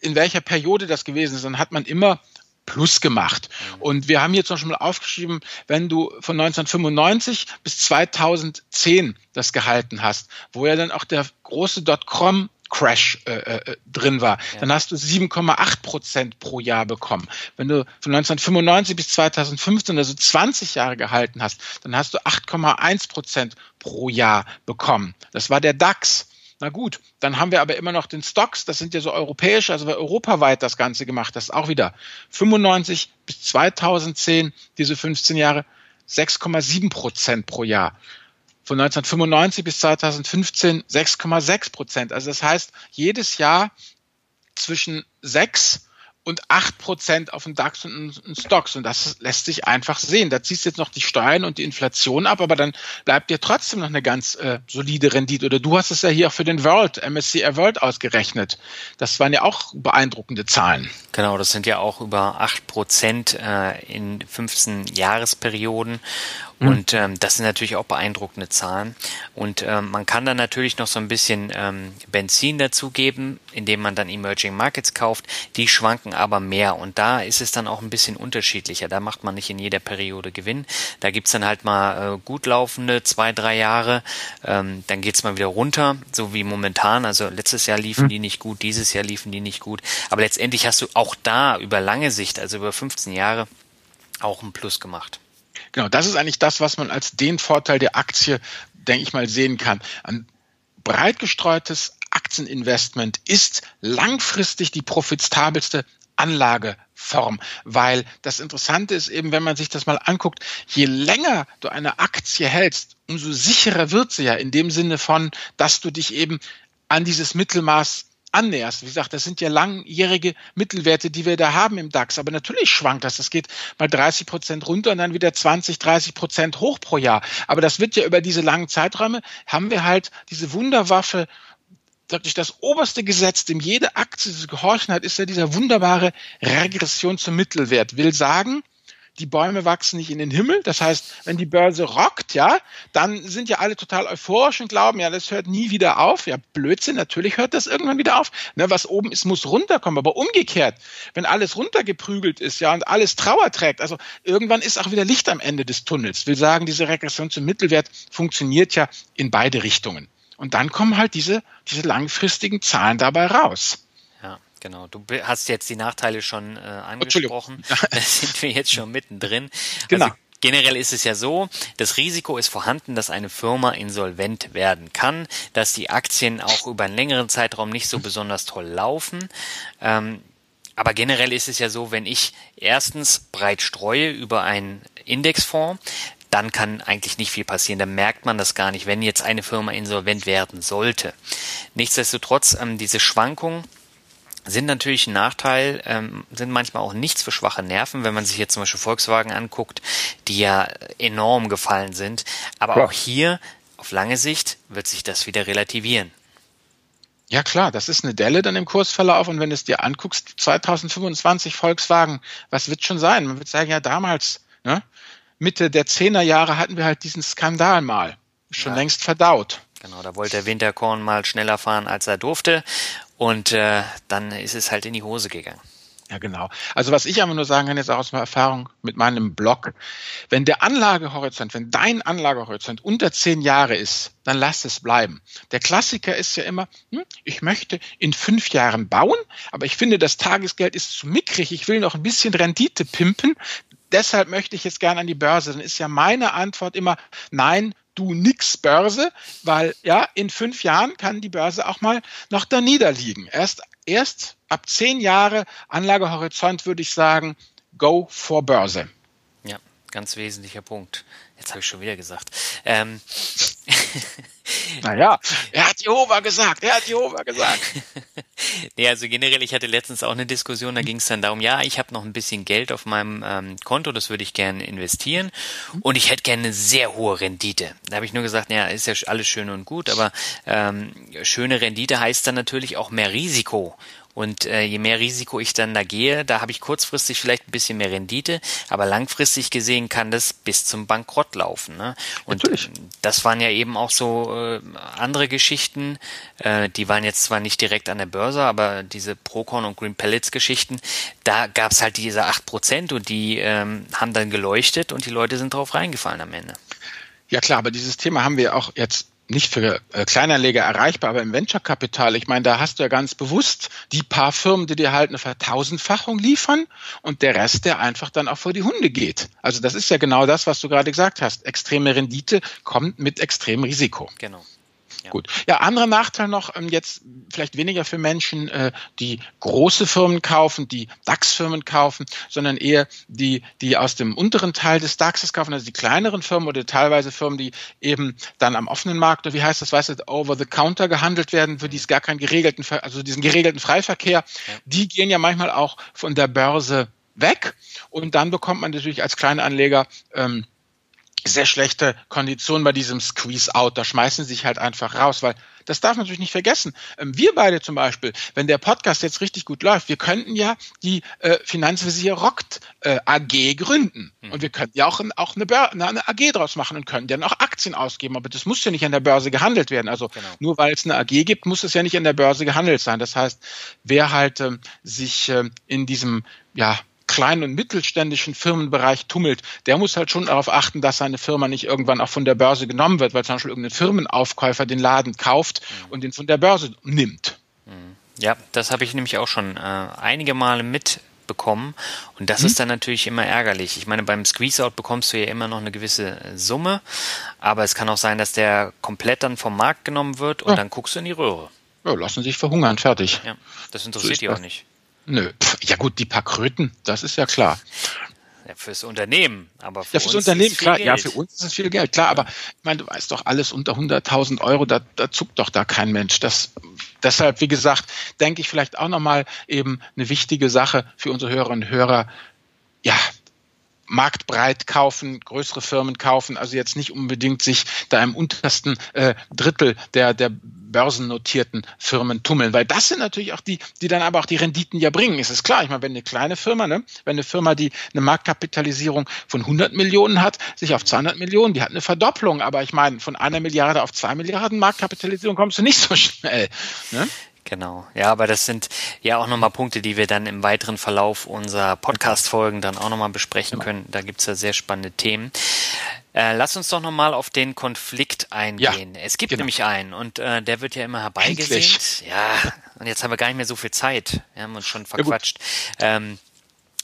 in welcher Periode das gewesen ist, dann hat man immer Plus gemacht. Mhm. Und wir haben hier zum Beispiel mal aufgeschrieben, wenn du von 1995 bis 2010 das gehalten hast, wo ja dann auch der große Dotcom Crash äh, äh, drin war, ja. dann hast du 7,8 Prozent pro Jahr bekommen. Wenn du von 1995 bis 2015, also 20 Jahre gehalten hast, dann hast du 8,1 Prozent pro Jahr bekommen. Das war der DAX. Na gut, dann haben wir aber immer noch den Stocks, das sind ja so europäische, also wir europaweit das Ganze gemacht, das ist auch wieder 95 bis 2010, diese 15 Jahre, 6,7 Prozent pro Jahr von 1995 bis 2015 6,6 Prozent. Also das heißt, jedes Jahr zwischen 6 und 8% auf den DAX und den Stocks. Und das lässt sich einfach sehen. Da ziehst du jetzt noch die Steuern und die Inflation ab, aber dann bleibt dir trotzdem noch eine ganz äh, solide Rendite. Oder du hast es ja hier auch für den World, MSCI World ausgerechnet. Das waren ja auch beeindruckende Zahlen. Genau, das sind ja auch über 8% äh, in 15 Jahresperioden. Mhm. Und ähm, das sind natürlich auch beeindruckende Zahlen. Und ähm, man kann dann natürlich noch so ein bisschen ähm, Benzin dazugeben, indem man dann Emerging Markets kauft. Die schwanken aber mehr. Und da ist es dann auch ein bisschen unterschiedlicher. Da macht man nicht in jeder Periode Gewinn. Da gibt's dann halt mal äh, gut laufende zwei, drei Jahre. Ähm, dann geht's mal wieder runter, so wie momentan. Also letztes Jahr liefen mhm. die nicht gut, dieses Jahr liefen die nicht gut. Aber letztendlich hast du auch da über lange Sicht, also über 15 Jahre, auch ein Plus gemacht. Genau, das ist eigentlich das, was man als den Vorteil der Aktie, denke ich mal, sehen kann. Ein breit gestreutes Aktieninvestment ist langfristig die profitabelste Anlageform, weil das Interessante ist eben, wenn man sich das mal anguckt, je länger du eine Aktie hältst, umso sicherer wird sie ja in dem Sinne von, dass du dich eben an dieses Mittelmaß annäherst. Wie gesagt, das sind ja langjährige Mittelwerte, die wir da haben im DAX. Aber natürlich schwankt das. Das geht mal 30 Prozent runter und dann wieder 20, 30 Prozent hoch pro Jahr. Aber das wird ja über diese langen Zeiträume, haben wir halt diese Wunderwaffe, wirklich das oberste Gesetz, dem jede Aktie zu gehorchen hat, ist ja dieser wunderbare Regression zum Mittelwert. Will sagen, die Bäume wachsen nicht in den Himmel. Das heißt, wenn die Börse rockt, ja, dann sind ja alle total euphorisch und glauben, ja, das hört nie wieder auf. Ja, Blödsinn, natürlich hört das irgendwann wieder auf. Ne, was oben ist, muss runterkommen. Aber umgekehrt, wenn alles runtergeprügelt ist, ja, und alles Trauer trägt, also irgendwann ist auch wieder Licht am Ende des Tunnels. Will sagen, diese Regression zum Mittelwert funktioniert ja in beide Richtungen. Und dann kommen halt diese, diese langfristigen Zahlen dabei raus. Genau, du hast jetzt die Nachteile schon äh, angesprochen. [laughs] da sind wir jetzt schon mittendrin. Genau. Also generell ist es ja so, das Risiko ist vorhanden, dass eine Firma insolvent werden kann, dass die Aktien auch über einen längeren Zeitraum nicht so besonders toll laufen. Ähm, aber generell ist es ja so, wenn ich erstens breit streue über einen Indexfonds, dann kann eigentlich nicht viel passieren. Da merkt man das gar nicht, wenn jetzt eine Firma insolvent werden sollte. Nichtsdestotrotz, ähm, diese Schwankungen sind natürlich ein Nachteil, ähm, sind manchmal auch nichts für schwache Nerven, wenn man sich jetzt zum Beispiel Volkswagen anguckt, die ja enorm gefallen sind. Aber klar. auch hier auf lange Sicht wird sich das wieder relativieren. Ja klar, das ist eine Delle dann im Kursverlauf und wenn du es dir anguckst, 2025 Volkswagen, was wird schon sein? Man wird sagen, ja damals, ne, Mitte der Zehnerjahre hatten wir halt diesen Skandal mal, schon ja. längst verdaut. Genau, da wollte der Winterkorn mal schneller fahren, als er durfte. Und äh, dann ist es halt in die Hose gegangen. Ja, genau. Also was ich aber nur sagen kann, jetzt auch aus meiner Erfahrung mit meinem Blog, wenn der Anlagehorizont, wenn dein Anlagehorizont unter zehn Jahre ist, dann lass es bleiben. Der Klassiker ist ja immer, hm, ich möchte in fünf Jahren bauen, aber ich finde, das Tagesgeld ist zu mickrig, ich will noch ein bisschen Rendite pimpen, deshalb möchte ich jetzt gerne an die Börse. Dann ist ja meine Antwort immer, nein, du nix Börse, weil ja, in fünf Jahren kann die Börse auch mal noch da niederliegen. Erst, erst ab zehn Jahre Anlagehorizont würde ich sagen, go for Börse. Ja, ganz wesentlicher Punkt. Jetzt habe ich schon wieder gesagt. Ähm. Naja, er hat Jehova gesagt, er hat Jehova gesagt. [laughs] nee, also generell, ich hatte letztens auch eine Diskussion, da ging es dann darum, ja, ich habe noch ein bisschen Geld auf meinem ähm, Konto, das würde ich gerne investieren und ich hätte gerne eine sehr hohe Rendite. Da habe ich nur gesagt, ja, ist ja alles schön und gut, aber ähm, schöne Rendite heißt dann natürlich auch mehr Risiko. Und äh, je mehr Risiko ich dann da gehe, da habe ich kurzfristig vielleicht ein bisschen mehr Rendite, aber langfristig gesehen kann das bis zum Bankrott laufen. Ne? Und Natürlich. das waren ja eben auch so äh, andere Geschichten, äh, die waren jetzt zwar nicht direkt an der Börse, aber diese Procon und Green Pellets Geschichten, da gab es halt diese acht Prozent und die ähm, haben dann geleuchtet und die Leute sind drauf reingefallen am Ende. Ja klar, aber dieses Thema haben wir auch jetzt nicht für äh, Kleinanleger erreichbar, aber im Venture-Kapital, ich meine, da hast du ja ganz bewusst die paar Firmen, die dir halt eine Vertausendfachung liefern und der Rest, der einfach dann auch vor die Hunde geht. Also das ist ja genau das, was du gerade gesagt hast. Extreme Rendite kommt mit extremem Risiko. Genau. Ja. Gut. Ja, anderer Nachteil noch, ähm, jetzt vielleicht weniger für Menschen, äh, die große Firmen kaufen, die DAX-Firmen kaufen, sondern eher die, die aus dem unteren Teil des DAXes kaufen, also die kleineren Firmen oder teilweise Firmen, die eben dann am offenen Markt, oder wie heißt das, weißt du, over the counter gehandelt werden, für die es gar keinen geregelten, also diesen geregelten Freiverkehr, ja. die gehen ja manchmal auch von der Börse weg und dann bekommt man natürlich als Kleinanleger ähm, sehr schlechte Konditionen bei diesem Squeeze-Out. Da schmeißen sie sich halt einfach raus, weil das darf man natürlich nicht vergessen. Ähm, wir beide zum Beispiel, wenn der Podcast jetzt richtig gut läuft, wir könnten ja die äh, Finanzvisier Rockt äh, AG gründen. Mhm. Und wir könnten ja auch, auch eine, eine AG draus machen und könnten dann auch Aktien ausgeben. Aber das muss ja nicht an der Börse gehandelt werden. Also genau. nur weil es eine AG gibt, muss es ja nicht an der Börse gehandelt sein. Das heißt, wer halt äh, sich äh, in diesem ja, kleinen und mittelständischen Firmenbereich tummelt, der muss halt schon darauf achten, dass seine Firma nicht irgendwann auch von der Börse genommen wird, weil zum Beispiel irgendein Firmenaufkäufer den Laden kauft mhm. und den von der Börse nimmt. Mhm. Ja, das habe ich nämlich auch schon äh, einige Male mitbekommen und das mhm. ist dann natürlich immer ärgerlich. Ich meine, beim Squeeze-Out bekommst du ja immer noch eine gewisse äh, Summe, aber es kann auch sein, dass der komplett dann vom Markt genommen wird und ja. dann guckst du in die Röhre. Ja, lassen sich verhungern, fertig. Ja, das interessiert so die auch nicht. Nö, ja gut, die paar Kröten, das ist ja klar. Ja, fürs Unternehmen, aber für ja, fürs Unternehmen, klar, Geld. ja, für uns ist es viel Geld, klar, aber ich meine, du weißt doch, alles unter 100.000 Euro, da, da zuckt doch da kein Mensch. Das, deshalb, wie gesagt, denke ich vielleicht auch nochmal eben eine wichtige Sache für unsere Hörerinnen und Hörer. Ja, marktbreit kaufen, größere Firmen kaufen, also jetzt nicht unbedingt sich da im untersten äh, Drittel der, der börsennotierten Firmen tummeln, weil das sind natürlich auch die, die dann aber auch die Renditen ja bringen. Es ist klar, ich meine, wenn eine kleine Firma, ne, wenn eine Firma, die eine Marktkapitalisierung von 100 Millionen hat, sich auf 200 Millionen, die hat eine Verdopplung, aber ich meine, von einer Milliarde auf zwei Milliarden Marktkapitalisierung kommst du nicht so schnell. Ne? Genau. Ja, aber das sind ja auch nochmal Punkte, die wir dann im weiteren Verlauf unserer Podcast-Folgen dann auch nochmal besprechen genau. können. Da gibt's ja sehr spannende Themen. Äh, lass uns doch nochmal auf den Konflikt eingehen. Ja, es gibt genau. nämlich einen und äh, der wird ja immer herbeigesehnt. Ja, und jetzt haben wir gar nicht mehr so viel Zeit. Wir haben uns schon verquatscht. Ja, ähm,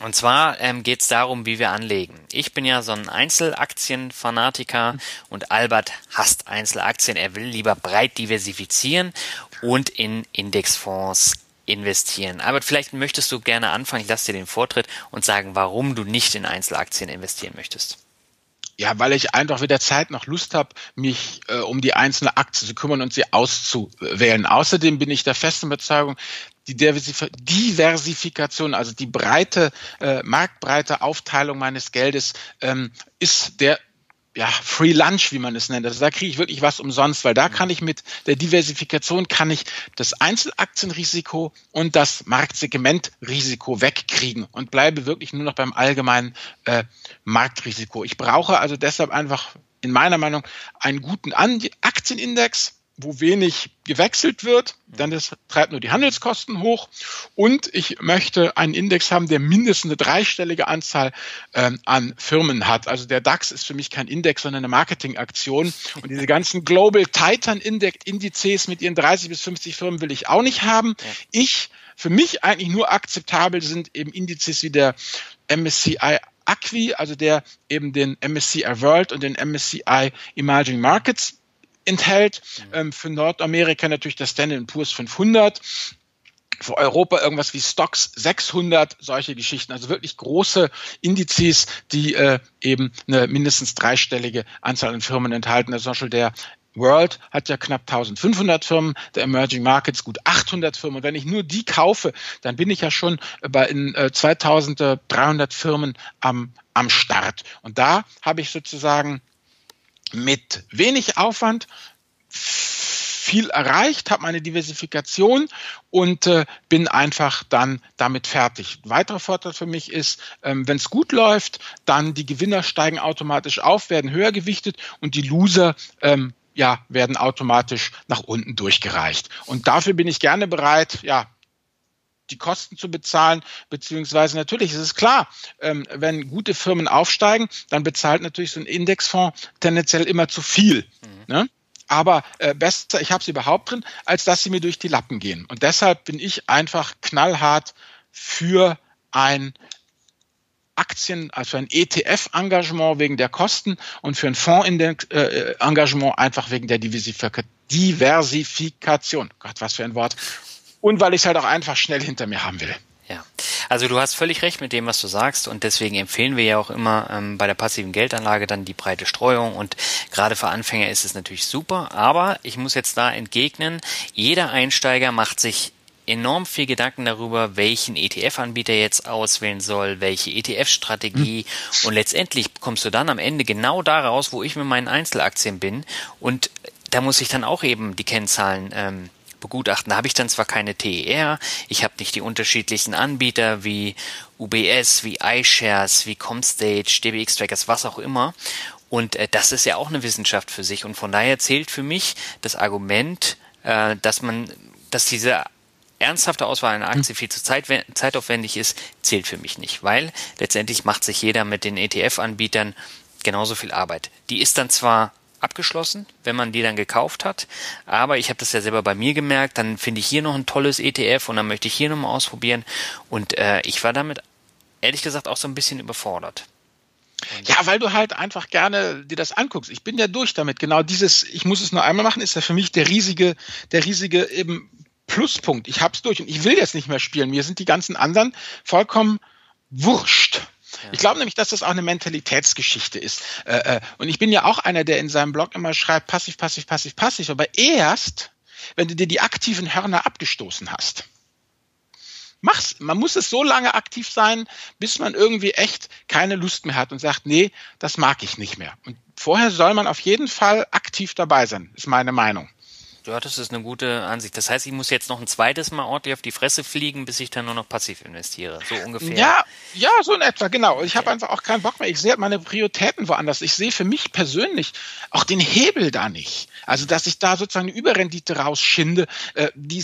und zwar ähm, geht es darum, wie wir anlegen. Ich bin ja so ein Einzelaktienfanatiker und Albert hasst Einzelaktien. Er will lieber breit diversifizieren und in Indexfonds investieren. Albert, vielleicht möchtest du gerne anfangen, ich lasse dir den Vortritt und sagen, warum du nicht in Einzelaktien investieren möchtest. Ja, weil ich einfach weder Zeit noch Lust habe, mich äh, um die einzelne Aktie zu kümmern und sie auszuwählen. Außerdem bin ich der festen Überzeugung, die Diversifikation, also die breite, äh, marktbreite Aufteilung meines Geldes ähm, ist der ja, Free Lunch, wie man es nennt. Also da kriege ich wirklich was umsonst, weil da kann ich mit der Diversifikation kann ich das Einzelaktienrisiko und das Marktsegmentrisiko wegkriegen und bleibe wirklich nur noch beim allgemeinen äh, Marktrisiko. Ich brauche also deshalb einfach in meiner Meinung einen guten Aktienindex, wo wenig gewechselt wird, dann das treibt nur die Handelskosten hoch. Und ich möchte einen Index haben, der mindestens eine dreistellige Anzahl ähm, an Firmen hat. Also der DAX ist für mich kein Index, sondern eine Marketingaktion. [laughs] Und diese ganzen Global Titan Index Indizes mit ihren 30 bis 50 Firmen will ich auch nicht haben. Ich, für mich eigentlich nur akzeptabel sind eben Indizes wie der MSCI Acqui, also der eben den MSCI World und den MSCI Emerging Markets enthält. Ähm, für Nordamerika natürlich das Standard Poor's 500 für Europa irgendwas wie Stocks 600, solche Geschichten. Also wirklich große Indizes, die äh, eben eine mindestens dreistellige Anzahl an Firmen enthalten. Also zum Beispiel der World hat ja knapp 1500 Firmen, der Emerging Markets gut 800 Firmen. Und wenn ich nur die kaufe, dann bin ich ja schon bei in, äh, 2300 Firmen am, am Start. Und da habe ich sozusagen mit wenig Aufwand viel erreicht, habe meine Diversifikation und äh, bin einfach dann damit fertig. Ein weiterer Vorteil für mich ist, ähm, wenn es gut läuft, dann die Gewinner steigen automatisch auf, werden höher gewichtet und die Loser ähm, ja, werden automatisch nach unten durchgereicht. Und dafür bin ich gerne bereit, ja, die Kosten zu bezahlen, beziehungsweise natürlich ist es klar, ähm, wenn gute Firmen aufsteigen, dann bezahlt natürlich so ein Indexfonds tendenziell immer zu viel. Mhm. Ne? Aber äh, besser, ich habe sie überhaupt drin, als dass sie mir durch die Lappen gehen. Und deshalb bin ich einfach knallhart für ein Aktien, also ein ETF-Engagement wegen der Kosten und für ein Fonds-Engagement äh, einfach wegen der Diversifikation. Gott, was für ein Wort. Und weil ich es halt auch einfach schnell hinter mir haben will. Ja, also du hast völlig recht mit dem, was du sagst. Und deswegen empfehlen wir ja auch immer ähm, bei der passiven Geldanlage dann die breite Streuung. Und gerade für Anfänger ist es natürlich super, aber ich muss jetzt da entgegnen, jeder Einsteiger macht sich enorm viel Gedanken darüber, welchen ETF-Anbieter jetzt auswählen soll, welche ETF-Strategie hm. und letztendlich kommst du dann am Ende genau da raus, wo ich mit meinen Einzelaktien bin. Und da muss ich dann auch eben die Kennzahlen ähm, begutachten. Da habe ich dann zwar keine TER, ich habe nicht die unterschiedlichen Anbieter wie UBS, wie iShares, wie Comstage, DBX Trackers, was auch immer. Und äh, das ist ja auch eine Wissenschaft für sich. Und von daher zählt für mich das Argument, äh, dass man, dass diese ernsthafte Auswahl einer Aktie viel zu zeit, zeitaufwendig ist, zählt für mich nicht, weil letztendlich macht sich jeder mit den ETF-Anbietern genauso viel Arbeit. Die ist dann zwar abgeschlossen, wenn man die dann gekauft hat. Aber ich habe das ja selber bei mir gemerkt, dann finde ich hier noch ein tolles ETF und dann möchte ich hier nochmal ausprobieren. Und äh, ich war damit ehrlich gesagt auch so ein bisschen überfordert. Ja, weil du halt einfach gerne dir das anguckst. Ich bin ja durch damit. Genau dieses, ich muss es nur einmal machen, ist ja für mich der riesige, der riesige eben Pluspunkt. Ich hab's durch und ich will jetzt nicht mehr spielen. Mir sind die ganzen anderen vollkommen wurscht. Ich glaube nämlich, dass das auch eine Mentalitätsgeschichte ist. Äh, äh, und ich bin ja auch einer, der in seinem Blog immer schreibt, passiv, passiv, passiv, passiv. Aber erst, wenn du dir die aktiven Hörner abgestoßen hast. Mach's. Man muss es so lange aktiv sein, bis man irgendwie echt keine Lust mehr hat und sagt, nee, das mag ich nicht mehr. Und vorher soll man auf jeden Fall aktiv dabei sein, ist meine Meinung. Ja, das ist eine gute Ansicht. Das heißt, ich muss jetzt noch ein zweites Mal ordentlich auf die Fresse fliegen, bis ich dann nur noch passiv investiere. So ungefähr. Ja, ja, so in etwa, genau. Ich okay. habe einfach auch keinen Bock mehr. Ich sehe meine Prioritäten woanders. Ich sehe für mich persönlich auch den Hebel da nicht. Also, dass ich da sozusagen eine Überrendite rausschinde, äh, die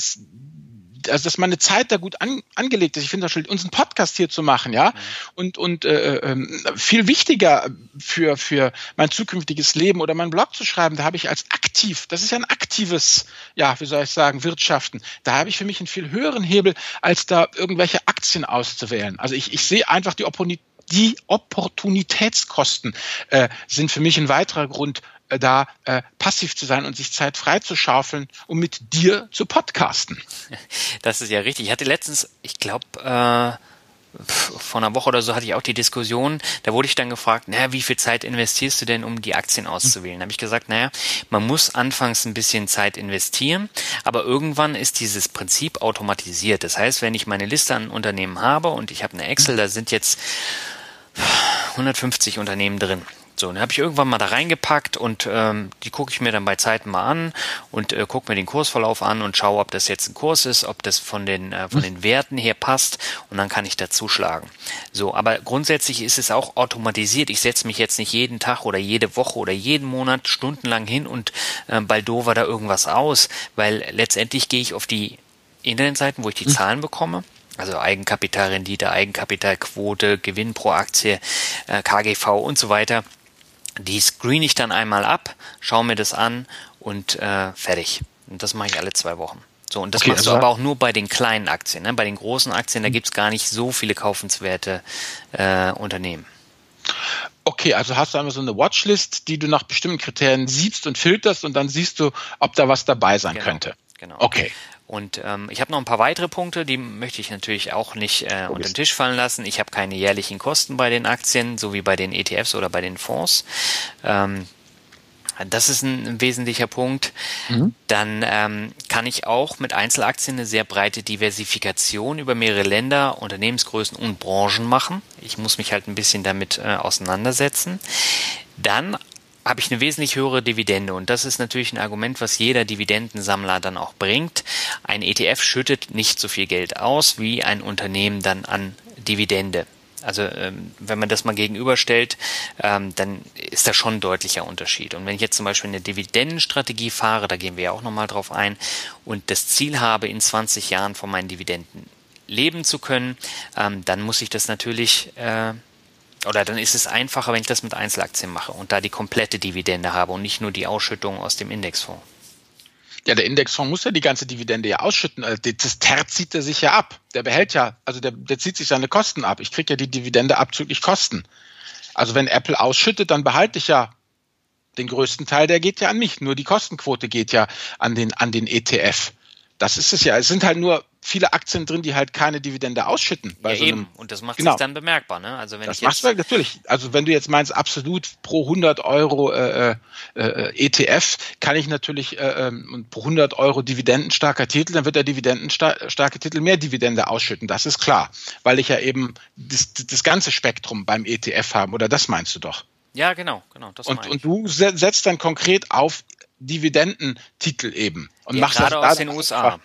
also dass meine Zeit da gut an, angelegt ist. Ich finde das schön, unseren Podcast hier zu machen, ja, mhm. und und äh, äh, viel wichtiger für für mein zukünftiges Leben oder meinen Blog zu schreiben. Da habe ich als aktiv, das ist ja ein aktives, ja, wie soll ich sagen, Wirtschaften. Da habe ich für mich einen viel höheren Hebel, als da irgendwelche Aktien auszuwählen. Also ich, ich sehe einfach die Opportunität die Opportunitätskosten äh, sind für mich ein weiterer Grund, da äh, passiv zu sein und sich Zeit frei zu schaufeln, um mit dir zu podcasten. Das ist ja richtig. Ich hatte letztens, ich glaube, äh, vor einer Woche oder so hatte ich auch die Diskussion, da wurde ich dann gefragt, naja, wie viel Zeit investierst du denn, um die Aktien auszuwählen? Da habe ich gesagt, naja, man muss anfangs ein bisschen Zeit investieren, aber irgendwann ist dieses Prinzip automatisiert. Das heißt, wenn ich meine Liste an Unternehmen habe und ich habe eine Excel, da sind jetzt 150 Unternehmen drin. So, dann habe ich irgendwann mal da reingepackt und ähm, die gucke ich mir dann bei Zeiten mal an und äh, gucke mir den Kursverlauf an und schaue, ob das jetzt ein Kurs ist, ob das von den äh, von den Werten her passt und dann kann ich dazu schlagen. So, aber grundsätzlich ist es auch automatisiert. Ich setze mich jetzt nicht jeden Tag oder jede Woche oder jeden Monat stundenlang hin und äh, baldover da irgendwas aus, weil letztendlich gehe ich auf die Internetseiten, wo ich die hm. Zahlen bekomme also Eigenkapitalrendite, Eigenkapitalquote, Gewinn pro Aktie, äh, KGV und so weiter. Die screen ich dann einmal ab, schaue mir das an und äh, fertig. Und das mache ich alle zwei Wochen. So, und das okay, machst also du aber auch nur bei den kleinen Aktien. Ne? Bei den großen Aktien, da gibt's gar nicht so viele kaufenswerte äh, Unternehmen. Okay, also hast du einmal so eine Watchlist, die du nach bestimmten Kriterien siehst und filterst und dann siehst du, ob da was dabei sein genau, könnte. Genau. Okay. Und ähm, ich habe noch ein paar weitere Punkte, die möchte ich natürlich auch nicht äh, unter den Tisch fallen lassen. Ich habe keine jährlichen Kosten bei den Aktien, so wie bei den ETFs oder bei den Fonds. Ähm, das ist ein, wesentlicher Punkt. Mhm. Dann ähm, kann ich auch mit Einzelaktien eine sehr breite Diversifikation über mehrere Länder, Unternehmensgrößen und Branchen machen. Ich muss mich halt ein bisschen damit äh, auseinandersetzen. Dann habe ich eine wesentlich höhere Dividende. Und das ist natürlich ein Argument, was jeder Dividendensammler dann auch bringt. Ein ETF schüttet nicht so viel Geld aus wie ein Unternehmen dann an Dividende. Also ähm, wenn man das mal gegenüberstellt, ähm, dann ist da schon ein deutlicher Unterschied. Und wenn ich jetzt zum Beispiel eine Dividendenstrategie fahre, da gehen wir ja auch nochmal drauf ein, und das Ziel habe, in 20 Jahren von meinen Dividenden leben zu können, ähm, dann muss ich das natürlich äh, oder dann ist es einfacher, wenn ich das mit Einzelaktien mache und da die komplette Dividende habe und nicht nur die Ausschüttung aus dem Indexfonds. Ja, der Indexfonds muss ja die ganze Dividende ja ausschütten. Also das Terz zieht er sich ja ab. Der behält ja, also der, der zieht sich seine Kosten ab. Ich kriege ja die Dividende abzüglich Kosten. Also wenn Apple ausschüttet, dann behalte ich ja den größten Teil, der geht ja an mich. Nur die Kostenquote geht ja an den, an den ETF. Das ist es ja. Es sind halt nur viele Aktien drin, die halt keine Dividende ausschütten. ja, so eben. Und das macht genau. sich dann bemerkbar. Ne? Also wenn das ich jetzt machst du natürlich. Also wenn du jetzt meinst, absolut pro 100 Euro äh, äh, äh ETF, kann ich natürlich äh, ähm, pro 100 Euro dividendenstarker Titel, dann wird der dividendenstarke Titel mehr Dividende ausschütten. Das ist klar, weil ich ja eben das, das ganze Spektrum beim ETF habe. Oder das meinst du doch? Ja, genau, genau. und, und du setzt dann konkret auf Dividendentitel eben und ja, machst gerade das aus den USA. Einfach.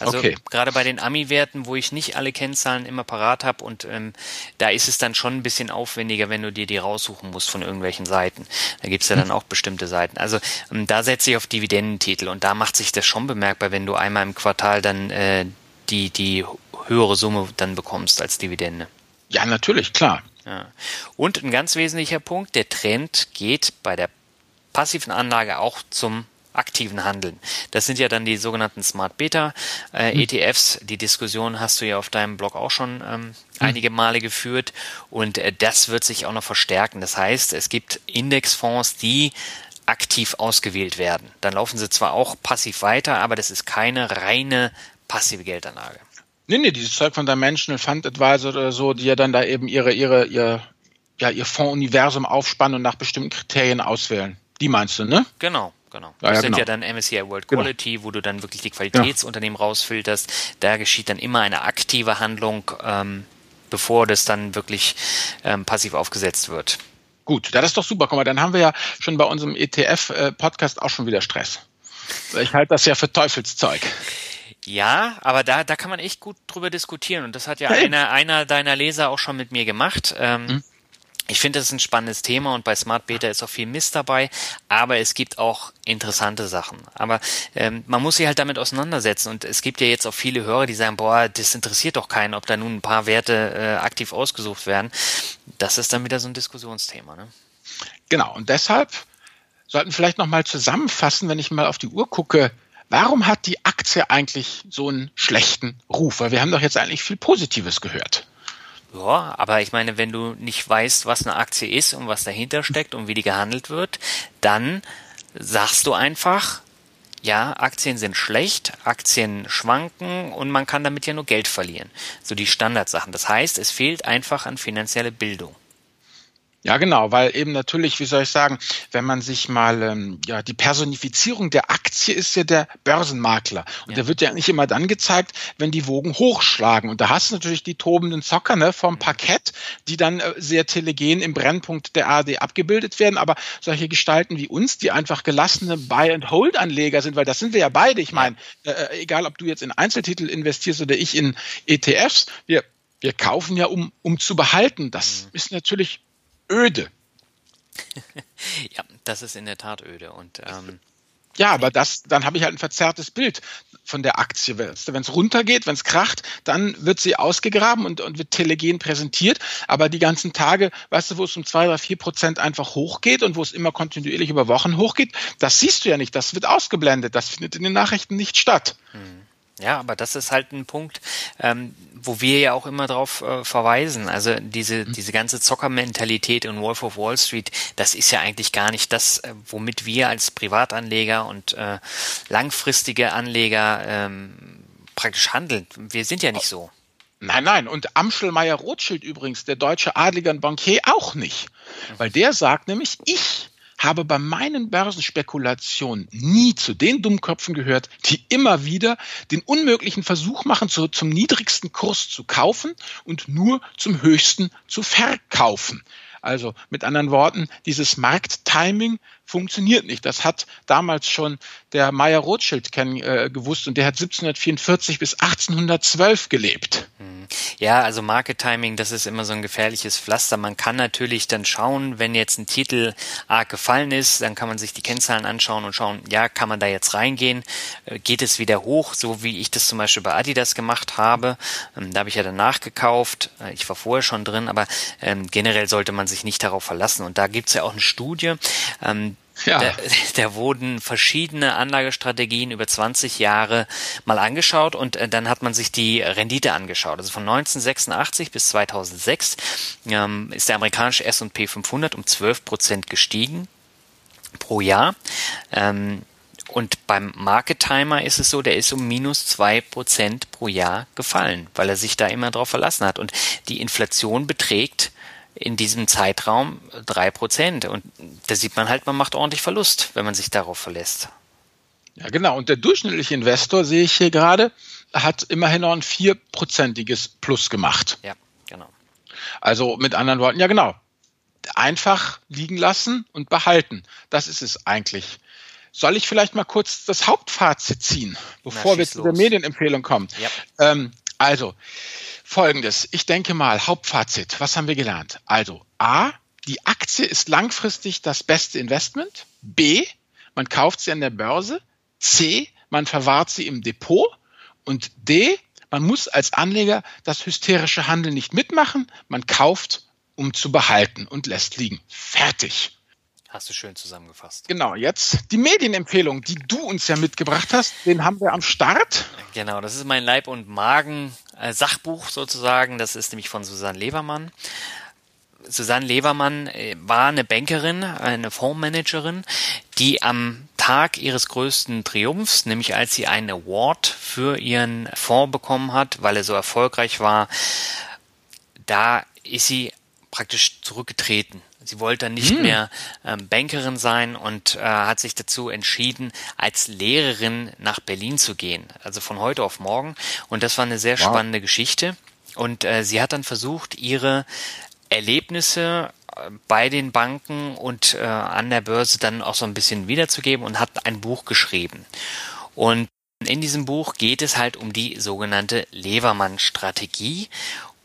Also okay. gerade bei den Ami-Werten, wo ich nicht alle Kennzahlen immer parat habe und ähm, da ist es dann schon ein bisschen aufwendiger, wenn du dir die raussuchen musst von irgendwelchen Seiten. Da gibt's ja dann auch bestimmte Seiten. Also ähm, da setze ich auf Dividendentitel und da macht sich das schon bemerkbar, wenn du einmal im Quartal dann äh, die, die höhere Summe dann bekommst als Dividende. Ja, natürlich, klar. Ja. Und ein ganz wesentlicher Punkt, der Trend geht bei der passiven Anlage auch zum aktiven Handeln. Das sind ja dann die sogenannten Smart Beta äh, mhm. ETFs. Die Diskussion hast du ja auf deinem Blog auch schon ähm, mhm. einige Male geführt und äh, das wird sich auch noch verstärken. Das heißt, es gibt Indexfonds, die aktiv ausgewählt werden. Dann laufen sie zwar auch passiv weiter, aber das ist keine reine passive Geldanlage. Nee, nee, dieses Zeug von Dimensional Fund Advisor oder so, die ja dann da eben ihre, ihre, ihr, ja, ihr Fondsuniversum aufspannen und nach bestimmten Kriterien auswählen. Die meinst du, ne? Genau. Genau. Das ja, ja, sind genau. ja dann MSCI World genau. Quality, genau. wo du dann wirklich die Qualitätsunternehmen ja. rausfilterst. Da geschieht dann immer eine aktive Handlung, ähm, bevor das dann wirklich ähm, passiv aufgesetzt wird. Gut, das ist doch super. Guck mal, dann haben wir ja schon bei unserem ETF-Podcast auch schon wieder Stress. Ich halte das ja für Teufelszeug. Ja, aber da, da kann man echt gut drüber diskutieren. Und das hat ja, ja einer, einer deiner Leser auch schon mit mir gemacht. Ähm, hm. Ich finde, das ist ein spannendes Thema und bei Smart Beta ist auch viel Mist dabei, aber es gibt auch interessante Sachen. Aber ähm, man muss sich halt damit auseinandersetzen und es gibt ja jetzt auch viele Hörer, die sagen, boah, das interessiert doch keinen, ob da nun ein paar Werte äh, aktiv ausgesucht werden. Das ist dann wieder so ein Diskussionsthema. Ne? Genau, und deshalb sollten vielleicht nochmal zusammenfassen, wenn ich mal auf die Uhr gucke, warum hat die Aktie eigentlich so einen schlechten Ruf? Weil wir haben doch jetzt eigentlich viel Positives gehört. Ja, aber ich meine, wenn du nicht weißt, was eine Aktie ist und was dahinter steckt und wie die gehandelt wird, dann sagst du einfach, ja, Aktien sind schlecht, Aktien schwanken und man kann damit ja nur Geld verlieren. So die Standardsachen. Das heißt, es fehlt einfach an finanzielle Bildung. Ja, genau, weil eben natürlich, wie soll ich sagen, wenn man sich mal, ähm, ja, die Personifizierung der Aktie ist ja der Börsenmakler. Und ja. der wird ja nicht immer dann gezeigt, wenn die Wogen hochschlagen. Und da hast du natürlich die tobenden Zocker ne, vom. Parkett, die dann äh, sehr telegen im Brennpunkt der ARD abgebildet werden. Aber solche Gestalten wie uns, die einfach gelassene Buy-and-Hold-Anleger sind, weil das sind wir ja beide. Ich meine, äh, äh, egal ob du jetzt in Einzeltitel investierst oder ich in ETFs, wir wir kaufen ja, um, um zu behalten. Das mhm. ist natürlich öde. [laughs] ja, das ist in der Tat öde. Und ähm, ja, aber das, dann habe ich halt ein verzerrtes Bild von der Aktie. Wenn es runtergeht, wenn es kracht, dann wird sie ausgegraben und, und wird telegen präsentiert. Aber die ganzen Tage, weißt du, wo es um zwei, drei, vier Prozent einfach hochgeht und wo es immer kontinuierlich über Wochen hochgeht, das siehst du ja nicht. Das wird ausgeblendet. Das findet in den Nachrichten nicht statt. Hm. Ja, aber das ist halt ein Punkt, ähm, wo wir ja auch immer drauf äh, verweisen. Also diese, mhm. diese ganze Zockermentalität in Wolf of Wall Street, das ist ja eigentlich gar nicht das, äh, womit wir als Privatanleger und äh, langfristige Anleger ähm, praktisch handeln. Wir sind ja nicht so. Nein, nein. Und Amschelmeier Rothschild übrigens, der deutsche Adliger und Bankier, auch nicht. Weil der sagt nämlich, ich habe bei meinen Börsenspekulationen nie zu den Dummköpfen gehört, die immer wieder den unmöglichen Versuch machen, zu, zum niedrigsten Kurs zu kaufen und nur zum höchsten zu verkaufen. Also mit anderen Worten, dieses Markttiming funktioniert nicht. Das hat damals schon der Meyer Rothschild kennen, äh, gewusst und der hat 1744 bis 1812 gelebt. Hm. Ja, also Market Timing, das ist immer so ein gefährliches Pflaster. Man kann natürlich dann schauen, wenn jetzt ein Titel arg gefallen ist, dann kann man sich die Kennzahlen anschauen und schauen, ja, kann man da jetzt reingehen? Äh, geht es wieder hoch, so wie ich das zum Beispiel bei Adidas gemacht habe? Ähm, da habe ich ja danach gekauft. Äh, ich war vorher schon drin, aber ähm, generell sollte man sich nicht darauf verlassen. Und da gibt's ja auch eine Studie, ähm, ja. Da, [laughs] da wurden verschiedene Anlagestrategien über 20 Jahre mal angeschaut und äh, dann hat man sich die Rendite angeschaut. Also von 1986 bis 2006 ähm, ist der amerikanische S&P 500 um 12 Prozent gestiegen pro Jahr. Ähm, und beim Market Timer ist es so, der ist um minus zwei Prozent pro Jahr gefallen, weil er sich da immer drauf verlassen hat. Und die Inflation beträgt in diesem Zeitraum drei Prozent. Und da sieht man halt, man macht ordentlich Verlust, wenn man sich darauf verlässt. Ja, genau. Und der durchschnittliche Investor, sehe ich hier gerade, hat immerhin noch ein vierprozentiges Plus gemacht. Ja, genau. Also mit anderen Worten, ja genau. Einfach liegen lassen und behalten. Das ist es eigentlich. Soll ich vielleicht mal kurz das Hauptfazit ziehen, bevor Na, wir zu der Medienempfehlung kommen? Ja. Ähm, also, folgendes. Ich denke mal, Hauptfazit. Was haben wir gelernt? Also, A, die Aktie ist langfristig das beste Investment. B, man kauft sie an der Börse. C, man verwahrt sie im Depot. Und D, man muss als Anleger das hysterische Handeln nicht mitmachen. Man kauft, um zu behalten und lässt liegen. Fertig. Hast du schön zusammengefasst. Genau, jetzt die Medienempfehlung, die du uns ja mitgebracht hast, den haben wir am Start. Genau, das ist mein Leib- und Magen-Sachbuch sozusagen. Das ist nämlich von Susanne Levermann. Susanne Levermann äh, war eine Bankerin, eine Fondsmanagerin, die am Tag ihres größten Triumphs, nämlich als sie einen Award für ihren Fonds bekommen hat, weil er so erfolgreich war, da ist sie praktisch zurückgetreten Sie wollte dann nicht hm. mehr ähm, Bankerin sein und äh, hat sich dazu entschieden, als Lehrerin nach Berlin zu gehen. Also von heute auf morgen. Und das war eine sehr wow. spannende Geschichte. Und äh, sie hat dann versucht, ihre Erlebnisse äh, bei den Banken und äh, an der Börse dann auch so ein bisschen wiederzugeben und hat ein Buch geschrieben. Und in diesem Buch geht es halt um die sogenannte Levermann-Strategie.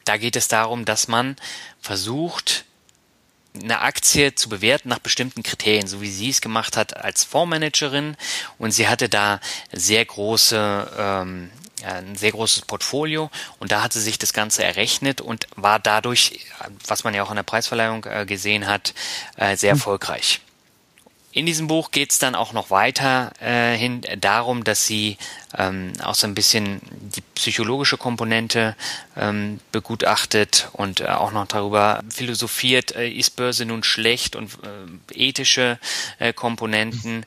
Da geht es darum, dass man versucht, eine Aktie zu bewerten nach bestimmten Kriterien, so wie sie es gemacht hat als Fondsmanagerin. Und sie hatte da sehr große, ähm, ein sehr großes Portfolio und da hat sie sich das Ganze errechnet und war dadurch, was man ja auch in der Preisverleihung äh, gesehen hat, äh, sehr hm. erfolgreich. In diesem Buch geht es dann auch noch weiter äh, hin darum, dass sie ähm, auch so ein bisschen die psychologische Komponente ähm, begutachtet und äh, auch noch darüber philosophiert, äh, ist Börse nun schlecht und äh, ethische äh, Komponenten.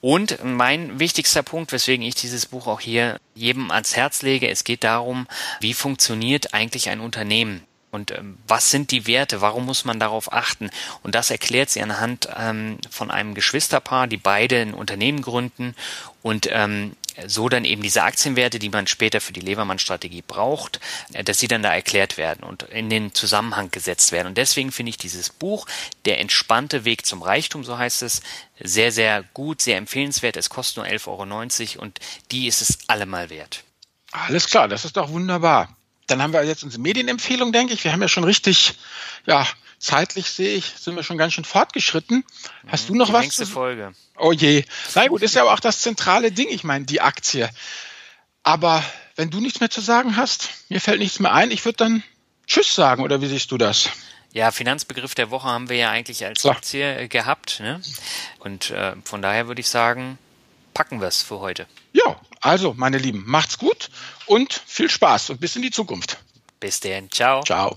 Und mein wichtigster Punkt, weswegen ich dieses Buch auch hier jedem ans Herz lege, es geht darum, wie funktioniert eigentlich ein Unternehmen? Und ähm, was sind die Werte? Warum muss man darauf achten? Und das erklärt sie anhand ähm, von einem Geschwisterpaar, die beide ein Unternehmen gründen und ähm, so dann eben diese Aktienwerte, die man später für die Levermann-Strategie braucht, äh, dass sie dann da erklärt werden und in den Zusammenhang gesetzt werden. Und deswegen finde ich dieses Buch, Der entspannte Weg zum Reichtum, so heißt es, sehr, sehr gut, sehr empfehlenswert. Es kostet nur 11,90 Euro und die ist es allemal wert. Alles klar, das ist doch wunderbar. Dann haben wir jetzt unsere Medienempfehlung, denke ich. Wir haben ja schon richtig, ja, zeitlich sehe ich, sind wir schon ganz schön fortgeschritten. Hast du noch die was? Nächste Folge. Oh je. Na gut, ist ja aber auch das zentrale Ding, ich meine, die Aktie. Aber wenn du nichts mehr zu sagen hast, mir fällt nichts mehr ein, ich würde dann Tschüss sagen, oder wie siehst du das? Ja, Finanzbegriff der Woche haben wir ja eigentlich als so. Aktie äh, gehabt. Ne? Und äh, von daher würde ich sagen, packen wir es für heute. Ja, also, meine Lieben, macht's gut und viel Spaß und bis in die Zukunft. Bis denn. Ciao. Ciao.